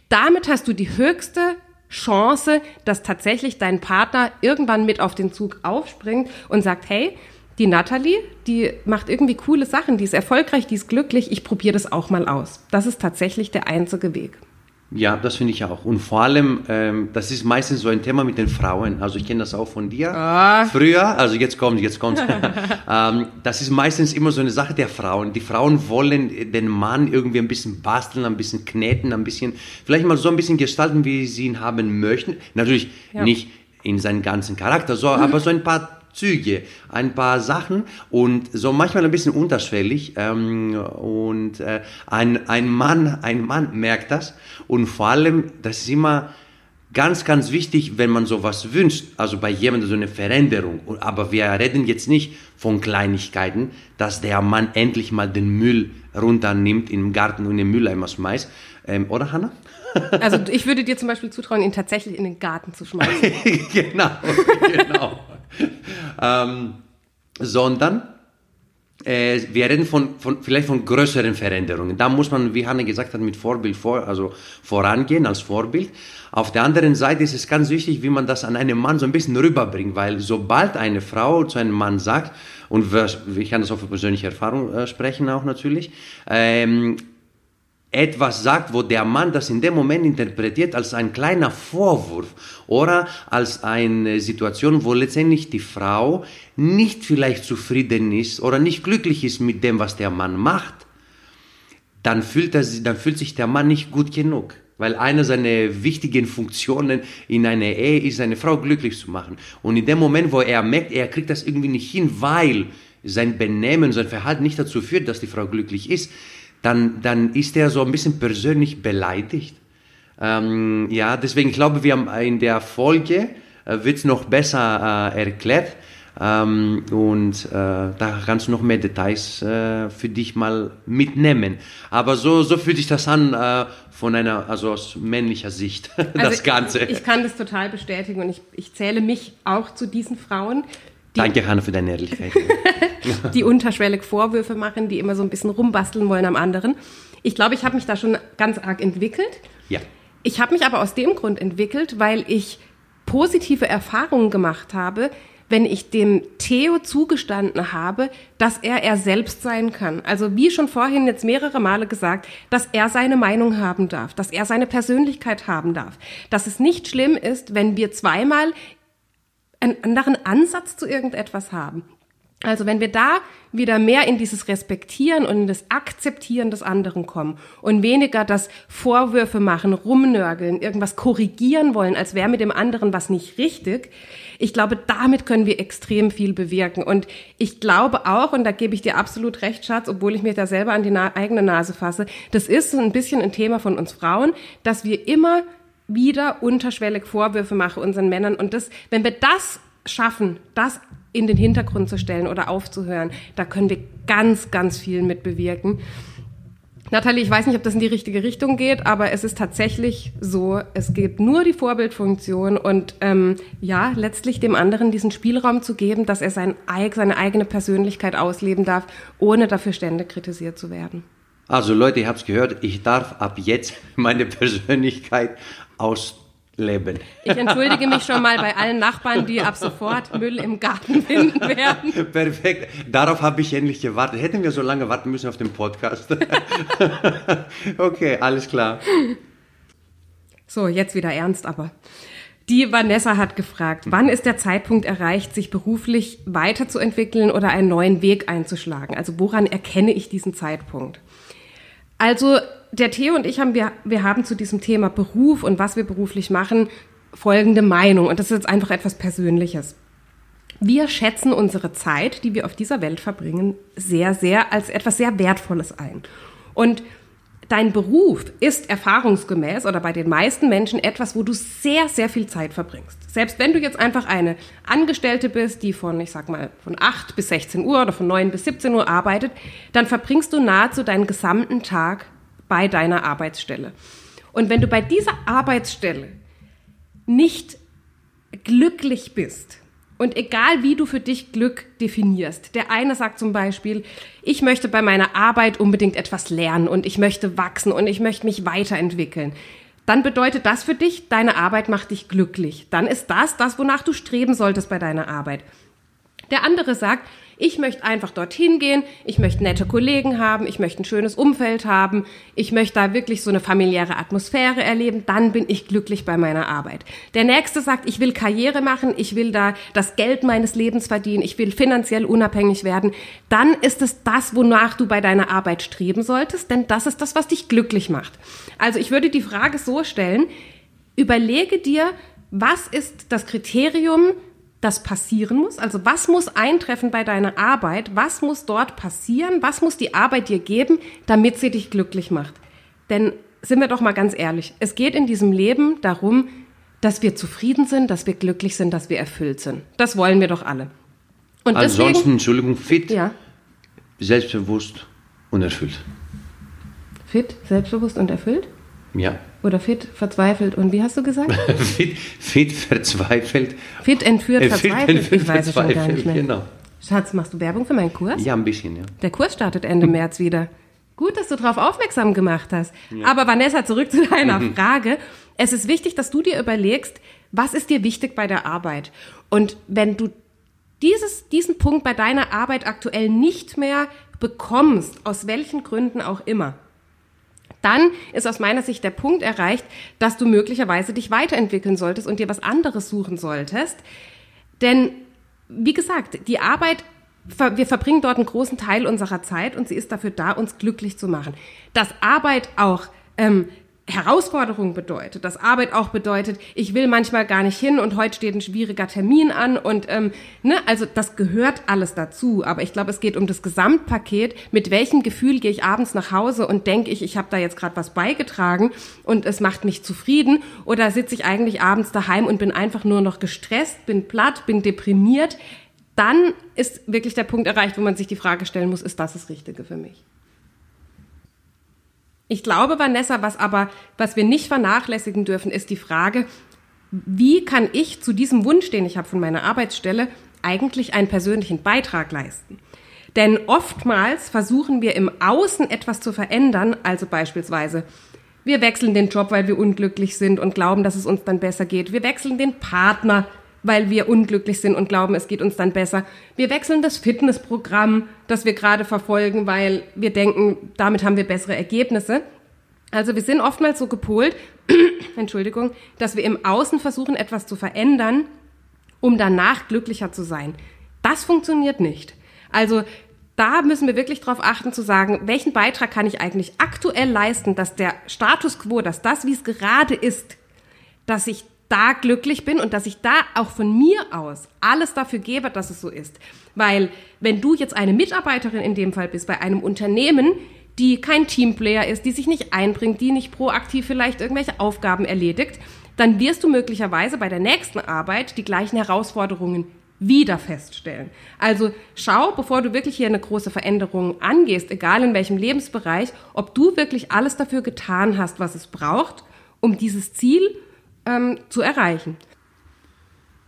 Damit hast du die höchste Chance, dass tatsächlich dein Partner irgendwann mit auf den Zug aufspringt und sagt, hey, die Natalie, die macht irgendwie coole Sachen, die ist erfolgreich, die ist glücklich, ich probiere das auch mal aus. Das ist tatsächlich der einzige Weg. Ja, das finde ich auch. Und vor allem, ähm, das ist meistens so ein Thema mit den Frauen. Also ich kenne das auch von dir. Ah. Früher, also jetzt kommt, jetzt kommt. ähm, das ist meistens immer so eine Sache der Frauen. Die Frauen wollen den Mann irgendwie ein bisschen basteln, ein bisschen kneten, ein bisschen, vielleicht mal so ein bisschen gestalten, wie sie ihn haben möchten. Natürlich ja. nicht in seinen ganzen Charakter, so, mhm. aber so ein paar Züge, ein paar Sachen und so manchmal ein bisschen unterschwellig. Ähm, und äh, ein, ein Mann, ein Mann merkt das und vor allem, das ist immer ganz, ganz wichtig, wenn man sowas wünscht, also bei jemandem so eine Veränderung. Aber wir reden jetzt nicht von Kleinigkeiten, dass der Mann endlich mal den Müll runternimmt im Garten und in den Mülleimer schmeißt. Ähm, oder Hanna? Also ich würde dir zum Beispiel zutrauen, ihn tatsächlich in den Garten zu schmeißen. genau, genau. ähm, sondern äh, wir reden von, von, vielleicht von größeren Veränderungen. Da muss man, wie Hanne gesagt hat, mit Vorbild vor, also vorangehen als Vorbild. Auf der anderen Seite ist es ganz wichtig, wie man das an einen Mann so ein bisschen rüberbringt, weil sobald eine Frau zu einem Mann sagt, und ich kann das auch für persönliche Erfahrung äh, sprechen auch natürlich, ähm, etwas sagt, wo der Mann das in dem Moment interpretiert als ein kleiner Vorwurf oder als eine Situation, wo letztendlich die Frau nicht vielleicht zufrieden ist oder nicht glücklich ist mit dem, was der Mann macht, dann fühlt, er, dann fühlt sich der Mann nicht gut genug. Weil eine seiner wichtigen Funktionen in einer Ehe ist, seine Frau glücklich zu machen. Und in dem Moment, wo er merkt, er kriegt das irgendwie nicht hin, weil sein Benehmen, sein Verhalten nicht dazu führt, dass die Frau glücklich ist, dann, dann ist er so ein bisschen persönlich beleidigt. Ähm, ja, deswegen glaube wir in der Folge äh, wird es noch besser äh, erklärt. Ähm, und äh, da kannst du noch mehr Details äh, für dich mal mitnehmen. Aber so, so fühlt sich das an äh, von einer, also aus männlicher Sicht, das also Ganze. Ich, ich, kann das total bestätigen und ich, ich zähle mich auch zu diesen Frauen, die, Danke, Hanna, für deine Ehrlichkeit. die unterschwellig Vorwürfe machen, die immer so ein bisschen rumbasteln wollen am anderen. Ich glaube, ich habe mich da schon ganz arg entwickelt. Ja. Ich habe mich aber aus dem Grund entwickelt, weil ich positive Erfahrungen gemacht habe, wenn ich dem Theo zugestanden habe, dass er er selbst sein kann. Also wie schon vorhin jetzt mehrere Male gesagt, dass er seine Meinung haben darf, dass er seine Persönlichkeit haben darf, dass es nicht schlimm ist, wenn wir zweimal einen anderen Ansatz zu irgendetwas haben. Also wenn wir da wieder mehr in dieses Respektieren und in das Akzeptieren des anderen kommen und weniger das Vorwürfe machen, rumnörgeln, irgendwas korrigieren wollen, als wäre mit dem anderen was nicht richtig, ich glaube, damit können wir extrem viel bewirken. Und ich glaube auch, und da gebe ich dir absolut recht, Schatz, obwohl ich mir da selber an die Na eigene Nase fasse, das ist ein bisschen ein Thema von uns Frauen, dass wir immer wieder unterschwellig Vorwürfe mache unseren Männern. Und das, wenn wir das schaffen, das in den Hintergrund zu stellen oder aufzuhören, da können wir ganz, ganz viel mit bewirken. Nathalie, ich weiß nicht, ob das in die richtige Richtung geht, aber es ist tatsächlich so, es gibt nur die Vorbildfunktion und ähm, ja, letztlich dem anderen diesen Spielraum zu geben, dass er sein, seine eigene Persönlichkeit ausleben darf, ohne dafür ständig kritisiert zu werden. Also Leute, ihr habt es gehört, ich darf ab jetzt meine Persönlichkeit ausleben. Ich entschuldige mich schon mal bei allen Nachbarn, die ab sofort Müll im Garten finden werden. Perfekt. Darauf habe ich endlich gewartet. Hätten wir so lange warten müssen auf den Podcast. okay, alles klar. So, jetzt wieder ernst aber. Die Vanessa hat gefragt, wann ist der Zeitpunkt erreicht, sich beruflich weiterzuentwickeln oder einen neuen Weg einzuschlagen? Also woran erkenne ich diesen Zeitpunkt? Also der Theo und ich haben, wir, wir haben zu diesem Thema Beruf und was wir beruflich machen, folgende Meinung. Und das ist jetzt einfach etwas Persönliches. Wir schätzen unsere Zeit, die wir auf dieser Welt verbringen, sehr, sehr als etwas sehr Wertvolles ein. Und dein Beruf ist erfahrungsgemäß oder bei den meisten Menschen etwas, wo du sehr, sehr viel Zeit verbringst. Selbst wenn du jetzt einfach eine Angestellte bist, die von, ich sag mal, von 8 bis 16 Uhr oder von 9 bis 17 Uhr arbeitet, dann verbringst du nahezu deinen gesamten Tag bei deiner Arbeitsstelle. Und wenn du bei dieser Arbeitsstelle nicht glücklich bist, und egal wie du für dich Glück definierst, der eine sagt zum Beispiel, ich möchte bei meiner Arbeit unbedingt etwas lernen und ich möchte wachsen und ich möchte mich weiterentwickeln. Dann bedeutet das für dich, deine Arbeit macht dich glücklich. Dann ist das das, wonach du streben solltest bei deiner Arbeit. Der andere sagt, ich möchte einfach dorthin gehen, ich möchte nette Kollegen haben, ich möchte ein schönes Umfeld haben, ich möchte da wirklich so eine familiäre Atmosphäre erleben, dann bin ich glücklich bei meiner Arbeit. Der nächste sagt, ich will Karriere machen, ich will da das Geld meines Lebens verdienen, ich will finanziell unabhängig werden, dann ist es das, wonach du bei deiner Arbeit streben solltest, denn das ist das, was dich glücklich macht. Also ich würde die Frage so stellen, überlege dir, was ist das Kriterium, das passieren muss? Also was muss eintreffen bei deiner Arbeit? Was muss dort passieren? Was muss die Arbeit dir geben, damit sie dich glücklich macht? Denn sind wir doch mal ganz ehrlich, es geht in diesem Leben darum, dass wir zufrieden sind, dass wir glücklich sind, dass wir erfüllt sind. Das wollen wir doch alle. Und Ansonsten, deswegen, Entschuldigung, fit, ja. selbstbewusst und erfüllt. Fit, selbstbewusst und erfüllt? Ja. Oder fit, verzweifelt und wie hast du gesagt? fit, fit, verzweifelt. Fit, entführt, äh, verzweifelt. entführt, ich weiß es schon gar nicht mehr. Genau. Schatz, machst du Werbung für meinen Kurs? Ja, ein bisschen, ja. Der Kurs startet Ende März wieder. Gut, dass du darauf aufmerksam gemacht hast. Ja. Aber Vanessa, zurück zu deiner mhm. Frage. Es ist wichtig, dass du dir überlegst, was ist dir wichtig bei der Arbeit? Und wenn du dieses, diesen Punkt bei deiner Arbeit aktuell nicht mehr bekommst, aus welchen Gründen auch immer, dann ist aus meiner Sicht der Punkt erreicht, dass du möglicherweise dich weiterentwickeln solltest und dir was anderes suchen solltest. Denn, wie gesagt, die Arbeit, wir verbringen dort einen großen Teil unserer Zeit und sie ist dafür da, uns glücklich zu machen. Dass Arbeit auch ähm, Herausforderung bedeutet, dass Arbeit auch bedeutet, ich will manchmal gar nicht hin und heute steht ein schwieriger Termin an und ähm, ne, also das gehört alles dazu. Aber ich glaube, es geht um das Gesamtpaket. Mit welchem Gefühl gehe ich abends nach Hause und denke ich, ich habe da jetzt gerade was beigetragen und es macht mich zufrieden? Oder sitze ich eigentlich abends daheim und bin einfach nur noch gestresst, bin platt, bin deprimiert? Dann ist wirklich der Punkt erreicht, wo man sich die Frage stellen muss, ist das das Richtige für mich? Ich glaube, Vanessa, was aber, was wir nicht vernachlässigen dürfen, ist die Frage, wie kann ich zu diesem Wunsch, den ich habe von meiner Arbeitsstelle, eigentlich einen persönlichen Beitrag leisten? Denn oftmals versuchen wir im Außen etwas zu verändern, also beispielsweise wir wechseln den Job, weil wir unglücklich sind und glauben, dass es uns dann besser geht. Wir wechseln den Partner, weil wir unglücklich sind und glauben, es geht uns dann besser. Wir wechseln das Fitnessprogramm, das wir gerade verfolgen, weil wir denken, damit haben wir bessere Ergebnisse. Also wir sind oftmals so gepolt, Entschuldigung, dass wir im Außen versuchen, etwas zu verändern, um danach glücklicher zu sein. Das funktioniert nicht. Also da müssen wir wirklich darauf achten zu sagen, welchen Beitrag kann ich eigentlich aktuell leisten, dass der Status quo, dass das, wie es gerade ist, dass ich da glücklich bin und dass ich da auch von mir aus alles dafür gebe, dass es so ist. Weil wenn du jetzt eine Mitarbeiterin in dem Fall bist bei einem Unternehmen, die kein Teamplayer ist, die sich nicht einbringt, die nicht proaktiv vielleicht irgendwelche Aufgaben erledigt, dann wirst du möglicherweise bei der nächsten Arbeit die gleichen Herausforderungen wieder feststellen. Also schau, bevor du wirklich hier eine große Veränderung angehst, egal in welchem Lebensbereich, ob du wirklich alles dafür getan hast, was es braucht, um dieses Ziel ähm, zu erreichen.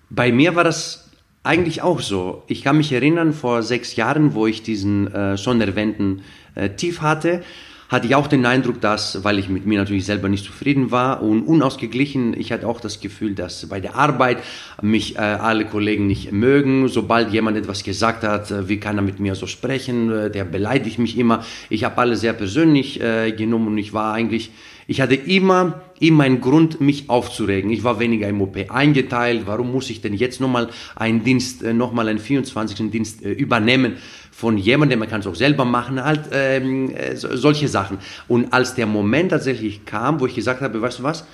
Bei mir war das eigentlich auch so. Ich kann mich erinnern, vor sechs Jahren, wo ich diesen äh, schon erwähnten äh, Tief hatte, hatte ich auch den Eindruck, dass, weil ich mit mir natürlich selber nicht zufrieden war und unausgeglichen, ich hatte auch das Gefühl, dass bei der Arbeit mich äh, alle Kollegen nicht mögen. Sobald jemand etwas gesagt hat, äh, wie kann er mit mir so sprechen, äh, der beleidigt mich immer. Ich habe alle sehr persönlich äh, genommen und ich war eigentlich ich hatte immer, immer einen Grund, mich aufzuregen. Ich war weniger im OP eingeteilt. Warum muss ich denn jetzt nochmal einen Dienst, äh, nochmal einen 24. Dienst äh, übernehmen von jemandem, man kann es auch selber machen, halt ähm, äh, solche Sachen. Und als der Moment tatsächlich kam, wo ich gesagt habe, weißt du was,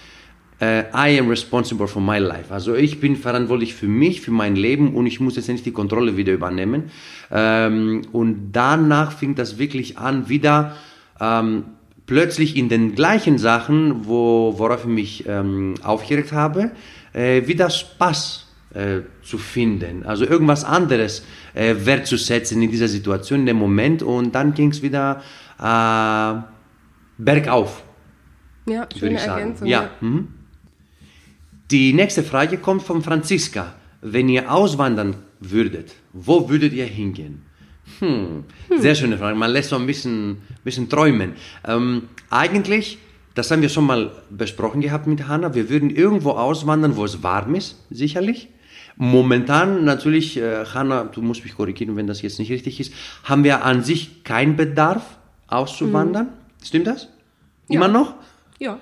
I am responsible for my life. Also ich bin verantwortlich für mich, für mein Leben und ich muss jetzt nicht die Kontrolle wieder übernehmen. Ähm, und danach fing das wirklich an, wieder ähm, plötzlich in den gleichen Sachen, wo, worauf ich mich ähm, aufgeregt habe, äh, wieder Spaß äh, zu finden. Also irgendwas anderes äh, wertzusetzen in dieser Situation, in dem Moment. Und dann ging es wieder äh, bergauf, Ja, würde schöne ich sagen. Ergänzung. Ja. Mhm. Die nächste Frage kommt von Franziska. Wenn ihr auswandern würdet, wo würdet ihr hingehen? Hm, sehr schöne Frage. Man lässt so ein bisschen, bisschen träumen. Ähm, eigentlich, das haben wir schon mal besprochen gehabt mit Hanna, wir würden irgendwo auswandern, wo es warm ist, sicherlich. Momentan natürlich, äh, Hanna, du musst mich korrigieren, wenn das jetzt nicht richtig ist, haben wir an sich keinen Bedarf auszuwandern. Stimmt das? Immer noch? Ja.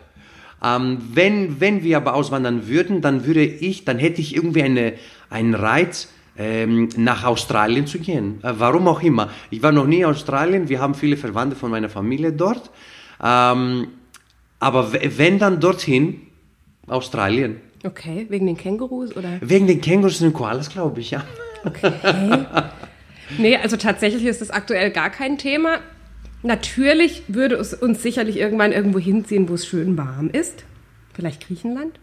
Ähm, wenn, wenn wir aber auswandern würden, dann würde ich, dann hätte ich irgendwie eine, einen Reiz, ähm, nach Australien zu gehen. Äh, warum auch immer. Ich war noch nie in Australien, wir haben viele Verwandte von meiner Familie dort. Ähm, aber wenn dann dorthin, Australien. Okay, wegen den Kängurus oder? Wegen den Kängurus und den Koalas, glaube ich, ja. Nee, also tatsächlich ist das aktuell gar kein Thema. Natürlich würde es uns sicherlich irgendwann irgendwo hinziehen, wo es schön warm ist. Vielleicht Griechenland?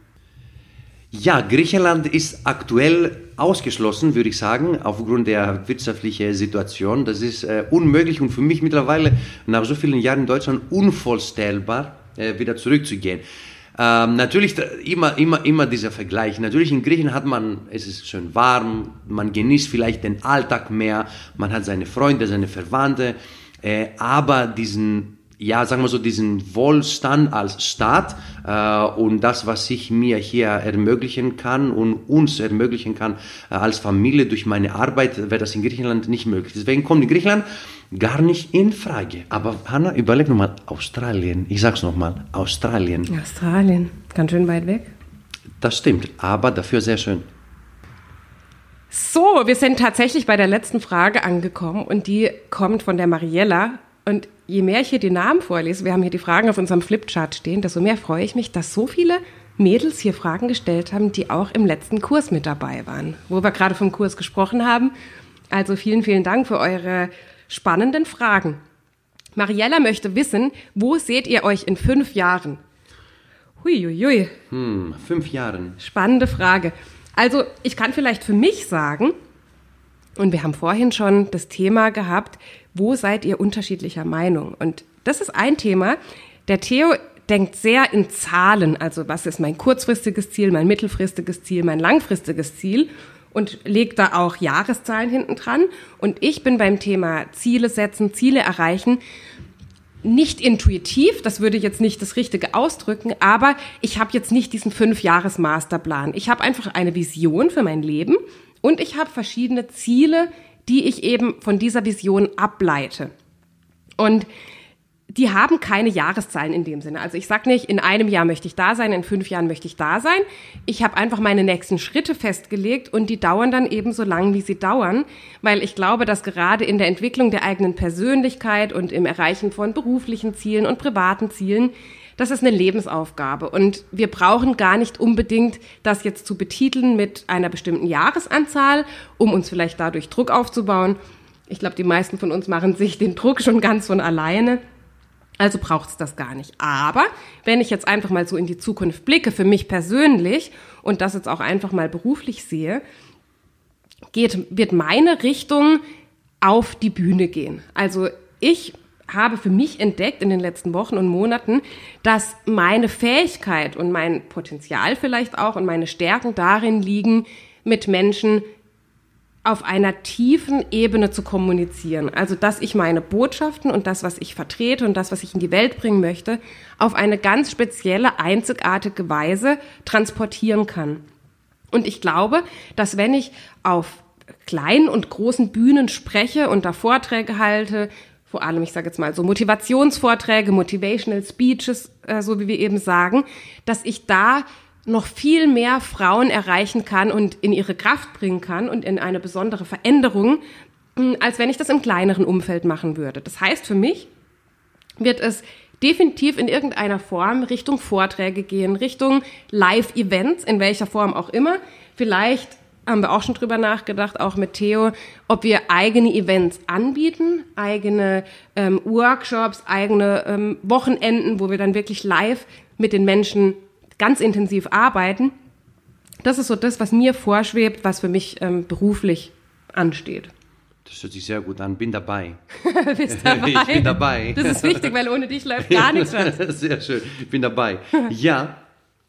Ja, Griechenland ist aktuell ausgeschlossen, würde ich sagen, aufgrund der wirtschaftlichen Situation. Das ist äh, unmöglich und für mich mittlerweile nach so vielen Jahren in Deutschland unvorstellbar, äh, wieder zurückzugehen. Ähm, natürlich immer, immer, immer dieser Vergleich. Natürlich in Griechenland hat man, es ist schön warm, man genießt vielleicht den Alltag mehr, man hat seine Freunde, seine Verwandte, äh, aber diesen ja, sagen wir so, diesen Wohlstand als Staat äh, und das, was ich mir hier ermöglichen kann und uns ermöglichen kann äh, als Familie durch meine Arbeit, wäre das in Griechenland nicht möglich. Deswegen kommt in Griechenland gar nicht in Frage. Aber Hanna, überleg nochmal, Australien, ich sag's nochmal, Australien, Australien. Ganz schön weit weg. das stimmt, aber dafür sehr schön. So, wir sind tatsächlich bei der letzten Frage angekommen und die kommt von der Mariella. Und je mehr ich hier die Namen vorlese, wir haben hier die Fragen auf unserem Flipchart stehen, desto mehr freue ich mich, dass so viele Mädels hier Fragen gestellt haben, die auch im letzten Kurs mit dabei waren, wo wir gerade vom Kurs gesprochen haben. Also vielen, vielen Dank für eure spannenden Fragen. Mariella möchte wissen, wo seht ihr euch in fünf Jahren? Huiuiui. Hm, fünf Jahren. Spannende Frage. Also ich kann vielleicht für mich sagen, und wir haben vorhin schon das Thema gehabt, wo seid ihr unterschiedlicher Meinung? Und das ist ein Thema. Der Theo denkt sehr in Zahlen, also was ist mein kurzfristiges Ziel, mein mittelfristiges Ziel, mein langfristiges Ziel und legt da auch Jahreszahlen hinten dran. Und ich bin beim Thema Ziele setzen, Ziele erreichen nicht intuitiv, das würde jetzt nicht das Richtige ausdrücken, aber ich habe jetzt nicht diesen Fünf-Jahres-Masterplan. Ich habe einfach eine Vision für mein Leben und ich habe verschiedene Ziele, die ich eben von dieser Vision ableite. Und die haben keine Jahreszahlen in dem Sinne. Also ich sage nicht, in einem Jahr möchte ich da sein, in fünf Jahren möchte ich da sein. Ich habe einfach meine nächsten Schritte festgelegt und die dauern dann eben so lang, wie sie dauern, weil ich glaube, dass gerade in der Entwicklung der eigenen Persönlichkeit und im Erreichen von beruflichen Zielen und privaten Zielen, das ist eine Lebensaufgabe und wir brauchen gar nicht unbedingt das jetzt zu betiteln mit einer bestimmten Jahresanzahl, um uns vielleicht dadurch Druck aufzubauen. Ich glaube, die meisten von uns machen sich den Druck schon ganz von alleine. Also braucht es das gar nicht. Aber wenn ich jetzt einfach mal so in die Zukunft blicke, für mich persönlich und das jetzt auch einfach mal beruflich sehe, geht, wird meine Richtung auf die Bühne gehen. Also ich habe für mich entdeckt in den letzten Wochen und Monaten, dass meine Fähigkeit und mein Potenzial vielleicht auch und meine Stärken darin liegen, mit Menschen auf einer tiefen Ebene zu kommunizieren. Also, dass ich meine Botschaften und das, was ich vertrete und das, was ich in die Welt bringen möchte, auf eine ganz spezielle, einzigartige Weise transportieren kann. Und ich glaube, dass wenn ich auf kleinen und großen Bühnen spreche und da Vorträge halte, vor allem, ich sage jetzt mal so Motivationsvorträge, Motivational Speeches, äh, so wie wir eben sagen, dass ich da noch viel mehr Frauen erreichen kann und in ihre Kraft bringen kann und in eine besondere Veränderung, mh, als wenn ich das im kleineren Umfeld machen würde. Das heißt für mich, wird es definitiv in irgendeiner Form Richtung Vorträge gehen, Richtung Live-Events, in welcher Form auch immer. Vielleicht haben wir auch schon drüber nachgedacht, auch mit Theo, ob wir eigene Events anbieten, eigene ähm, Workshops, eigene ähm, Wochenenden, wo wir dann wirklich live mit den Menschen ganz intensiv arbeiten. Das ist so das, was mir vorschwebt, was für mich ähm, beruflich ansteht. Das hört sich sehr gut an. Bin dabei. Bist dabei? Ich bin dabei. Das ist wichtig, weil ohne dich läuft gar nichts. Sehr schön. Ich bin dabei. Ja.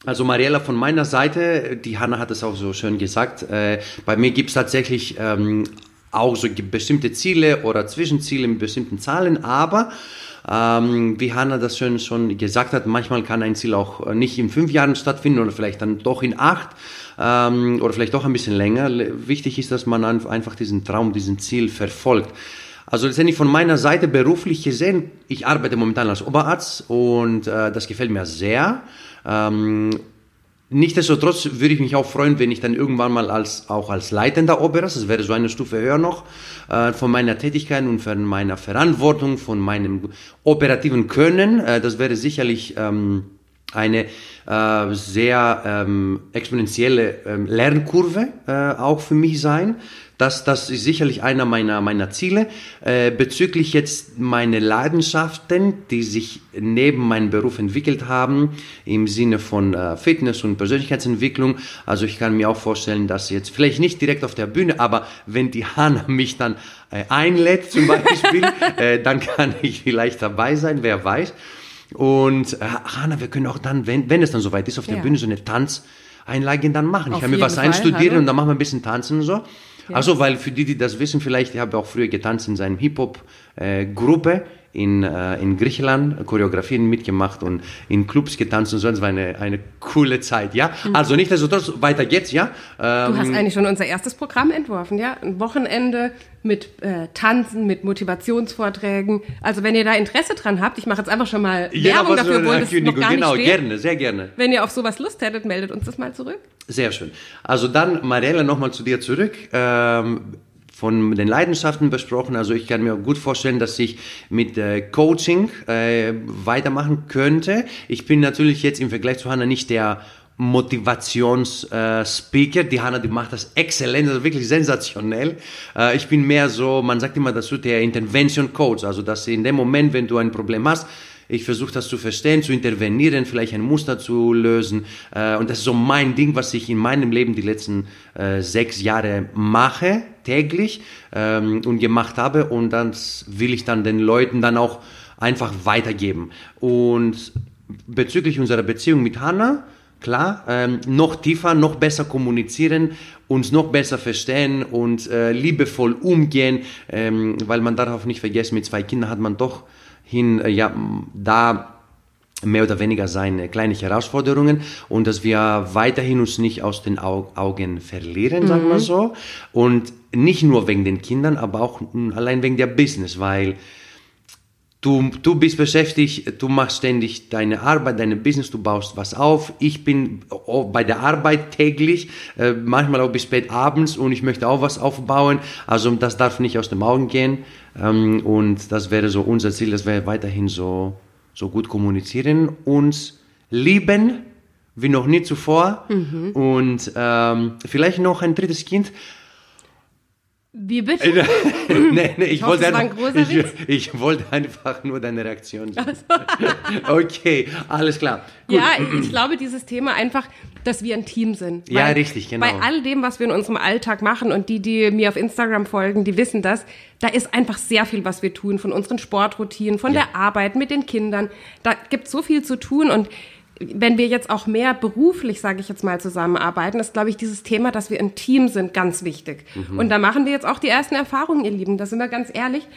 Also Mariella von meiner Seite, die Hanna hat es auch so schön gesagt, äh, bei mir gibt es tatsächlich ähm, auch so bestimmte Ziele oder Zwischenziele mit bestimmten Zahlen, aber ähm, wie Hanna das schön schon gesagt hat, manchmal kann ein Ziel auch äh, nicht in fünf Jahren stattfinden oder vielleicht dann doch in acht ähm, oder vielleicht doch ein bisschen länger. Wichtig ist, dass man einfach diesen Traum, diesen Ziel verfolgt. Also letztendlich von meiner Seite beruflich gesehen, ich arbeite momentan als Oberarzt und äh, das gefällt mir sehr. Ähm, Nichtsdestotrotz würde ich mich auch freuen, wenn ich dann irgendwann mal als, auch als leitender Oberarzt, das wäre so eine Stufe höher noch, äh, von meiner Tätigkeit und von meiner Verantwortung, von meinem operativen Können, äh, das wäre sicherlich ähm, eine äh, sehr ähm, exponentielle ähm, Lernkurve äh, auch für mich sein. Das, das ist sicherlich einer meiner, meiner Ziele. Äh, bezüglich jetzt meine Leidenschaften, die sich neben meinem Beruf entwickelt haben, im Sinne von äh, Fitness und Persönlichkeitsentwicklung. Also ich kann mir auch vorstellen, dass jetzt vielleicht nicht direkt auf der Bühne, aber wenn die Hanna mich dann äh, einlädt zum Beispiel, äh, dann kann ich vielleicht dabei sein, wer weiß. Und äh, Hanna, wir können auch dann, wenn, wenn es dann soweit ist, auf der Ja. Bühne so eine Tanzeinlage dann machen. Auf ich kann mir was hallo. und dann machen wir ein bisschen tanzen und so. Also, weil für die, die das wissen, vielleicht, ich habe auch früher getanzt in seinem Hip-Hop-Gruppe in, äh, in Griechenland, Choreografien mitgemacht und in Clubs getanzt und so. Das war eine, eine coole Zeit, ja. Also, nicht, also weiter geht's, ja. Ähm, Du hast eigentlich schon unser erstes Programm entworfen, ja? Ein Wochenende mit äh, Tanzen, mit Motivationsvorträgen. Also wenn ihr da Interesse dran habt, ich mache jetzt einfach schon mal ja, Werbung dafür, obwohl das noch gar Genau, steht. gerne, sehr gerne. Wenn ihr auf sowas Lust hättet, meldet uns das mal zurück. Sehr schön. Also dann, Mariella, nochmal zu dir zurück. Ähm, von den Leidenschaften besprochen. Also ich kann mir gut vorstellen, dass ich mit äh, Coaching äh, weitermachen könnte. Ich bin natürlich jetzt im Vergleich zu Hannah nicht der Motivationsspeaker. Äh, die Hanna, die macht das exzellent, also wirklich sensationell. Äh, ich bin mehr so, man sagt immer dazu, der Intervention Coach. Also dass in dem Moment, wenn du ein Problem hast, ich versuche das zu verstehen, zu intervenieren, vielleicht ein Muster zu lösen. Äh, und das ist so mein Ding, was ich in meinem Leben die letzten äh, sechs Jahre mache, täglich ähm, und gemacht habe. Und das will ich dann den Leuten dann auch einfach weitergeben. Und bezüglich unserer Beziehung mit Hannah, klar, ähm, noch tiefer, noch besser kommunizieren, uns noch besser verstehen und äh, liebevoll umgehen, ähm, weil man darf nicht vergessen, mit zwei Kindern hat man doch hin, äh, ja, da mehr oder weniger seine kleine Herausforderungen und dass wir weiterhin uns nicht aus den Au Augen verlieren, sagen wir so. Und nicht nur wegen den Kindern, aber auch allein wegen der Business, weil Du, du bist beschäftigt, du machst ständig deine Arbeit, deine Business, du baust was auf. Ich bin auch bei der Arbeit täglich, äh, manchmal auch bis spät abends und ich möchte auch was aufbauen. Also das darf nicht aus den Augen gehen. Ähm, und das wäre so unser Ziel, dass wir weiterhin so, so gut kommunizieren, uns lieben wie noch nie zuvor. Und ähm, vielleicht noch ein drittes Kind. Wie bitte? nee, nee, ich, hoffe, wollte es einfach, ich, ich wollte einfach nur deine Reaktion sehen. okay, alles klar. Gut. Ja, ich glaube, dieses Thema einfach, dass wir ein Team sind. Ja, richtig, genau. Bei all dem, was wir in unserem Alltag machen und die, die mir auf Instagram folgen, die wissen das, da ist einfach sehr viel, was wir tun, von unseren Sportroutinen, von Ja. der Arbeit mit den Kindern. Da gibt so viel zu tun und wenn wir jetzt auch mehr beruflich, sage ich jetzt mal, zusammenarbeiten, ist, glaube ich, dieses Thema, dass wir ein Team sind, ganz wichtig. Mhm. Und da machen wir jetzt auch die ersten Erfahrungen, ihr Lieben. Da sind wir ganz ehrlich.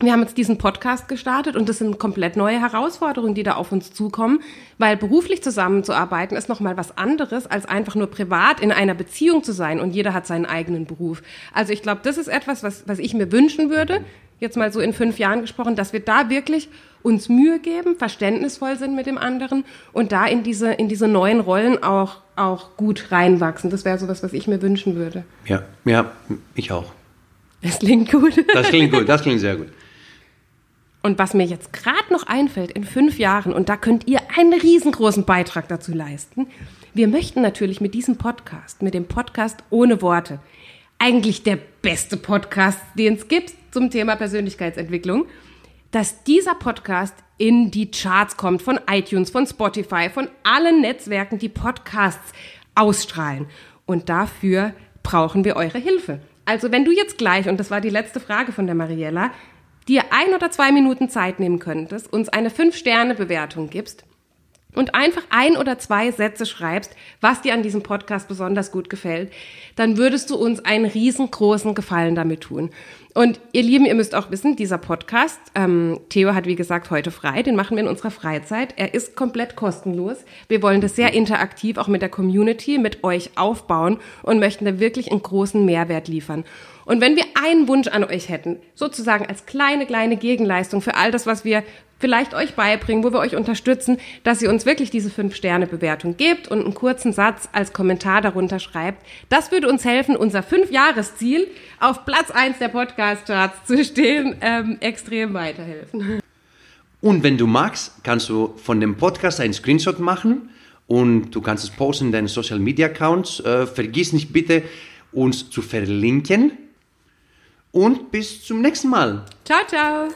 Wir haben jetzt diesen Podcast gestartet und das sind komplett neue Herausforderungen, die da auf uns zukommen, weil beruflich zusammenzuarbeiten ist nochmal was anderes, als einfach nur privat in einer Beziehung zu sein und jeder hat seinen eigenen Beruf. Also ich glaube, das ist etwas, was, was ich mir wünschen würde, jetzt mal so in fünf Jahren gesprochen, dass wir da wirklich uns Mühe geben, verständnisvoll sind mit dem anderen und da in diese, in diese neuen Rollen auch, auch gut reinwachsen. Das wäre so was, was ich mir wünschen würde. Ja, ja, ich auch. Das klingt gut. Das klingt gut, das klingt sehr gut. Und was mir jetzt gerade noch einfällt, in fünf Jahren, und da könnt ihr einen riesengroßen Beitrag dazu leisten, wir möchten natürlich mit diesem Podcast, mit dem Podcast ohne Worte, eigentlich der beste Podcast, den es gibt zum Thema Persönlichkeitsentwicklung, dass dieser Podcast in die Charts kommt von iTunes, von Spotify, von allen Netzwerken, die Podcasts ausstrahlen. Und dafür brauchen wir eure Hilfe. Also wenn du jetzt gleich, und das war die letzte Frage von der Mariella, dir ein oder zwei Minuten Zeit nehmen könntest, uns eine Fünf-Sterne-Bewertung gibst und einfach ein oder zwei Sätze schreibst, was dir an diesem Podcast besonders gut gefällt, dann würdest du uns einen riesengroßen Gefallen damit tun. Und ihr Lieben, ihr müsst auch wissen, dieser Podcast, ähm, Theo hat wie gesagt heute frei, den machen wir in unserer Freizeit. Er ist komplett kostenlos. Wir wollen das sehr interaktiv auch mit der Community, mit euch aufbauen und möchten da wirklich einen großen Mehrwert liefern. Und wenn wir einen Wunsch an euch hätten, sozusagen als kleine, kleine Gegenleistung für all das, was wir vielleicht euch beibringen, wo wir euch unterstützen, dass ihr uns wirklich diese 5-Sterne-Bewertung gebt und einen kurzen Satz als Kommentar darunter schreibt. Das würde uns helfen, unser Fünf-Jahres-Ziel auf Platz 1 der Podcast-Charts zu stehen, ähm, extrem weiterhelfen. Und wenn du magst, kannst du von dem Podcast einen Screenshot machen und du kannst es posten in deinen Social Media Accounts. Äh, vergiss nicht bitte, uns zu verlinken. Und bis zum nächsten Mal. Ciao, ciao.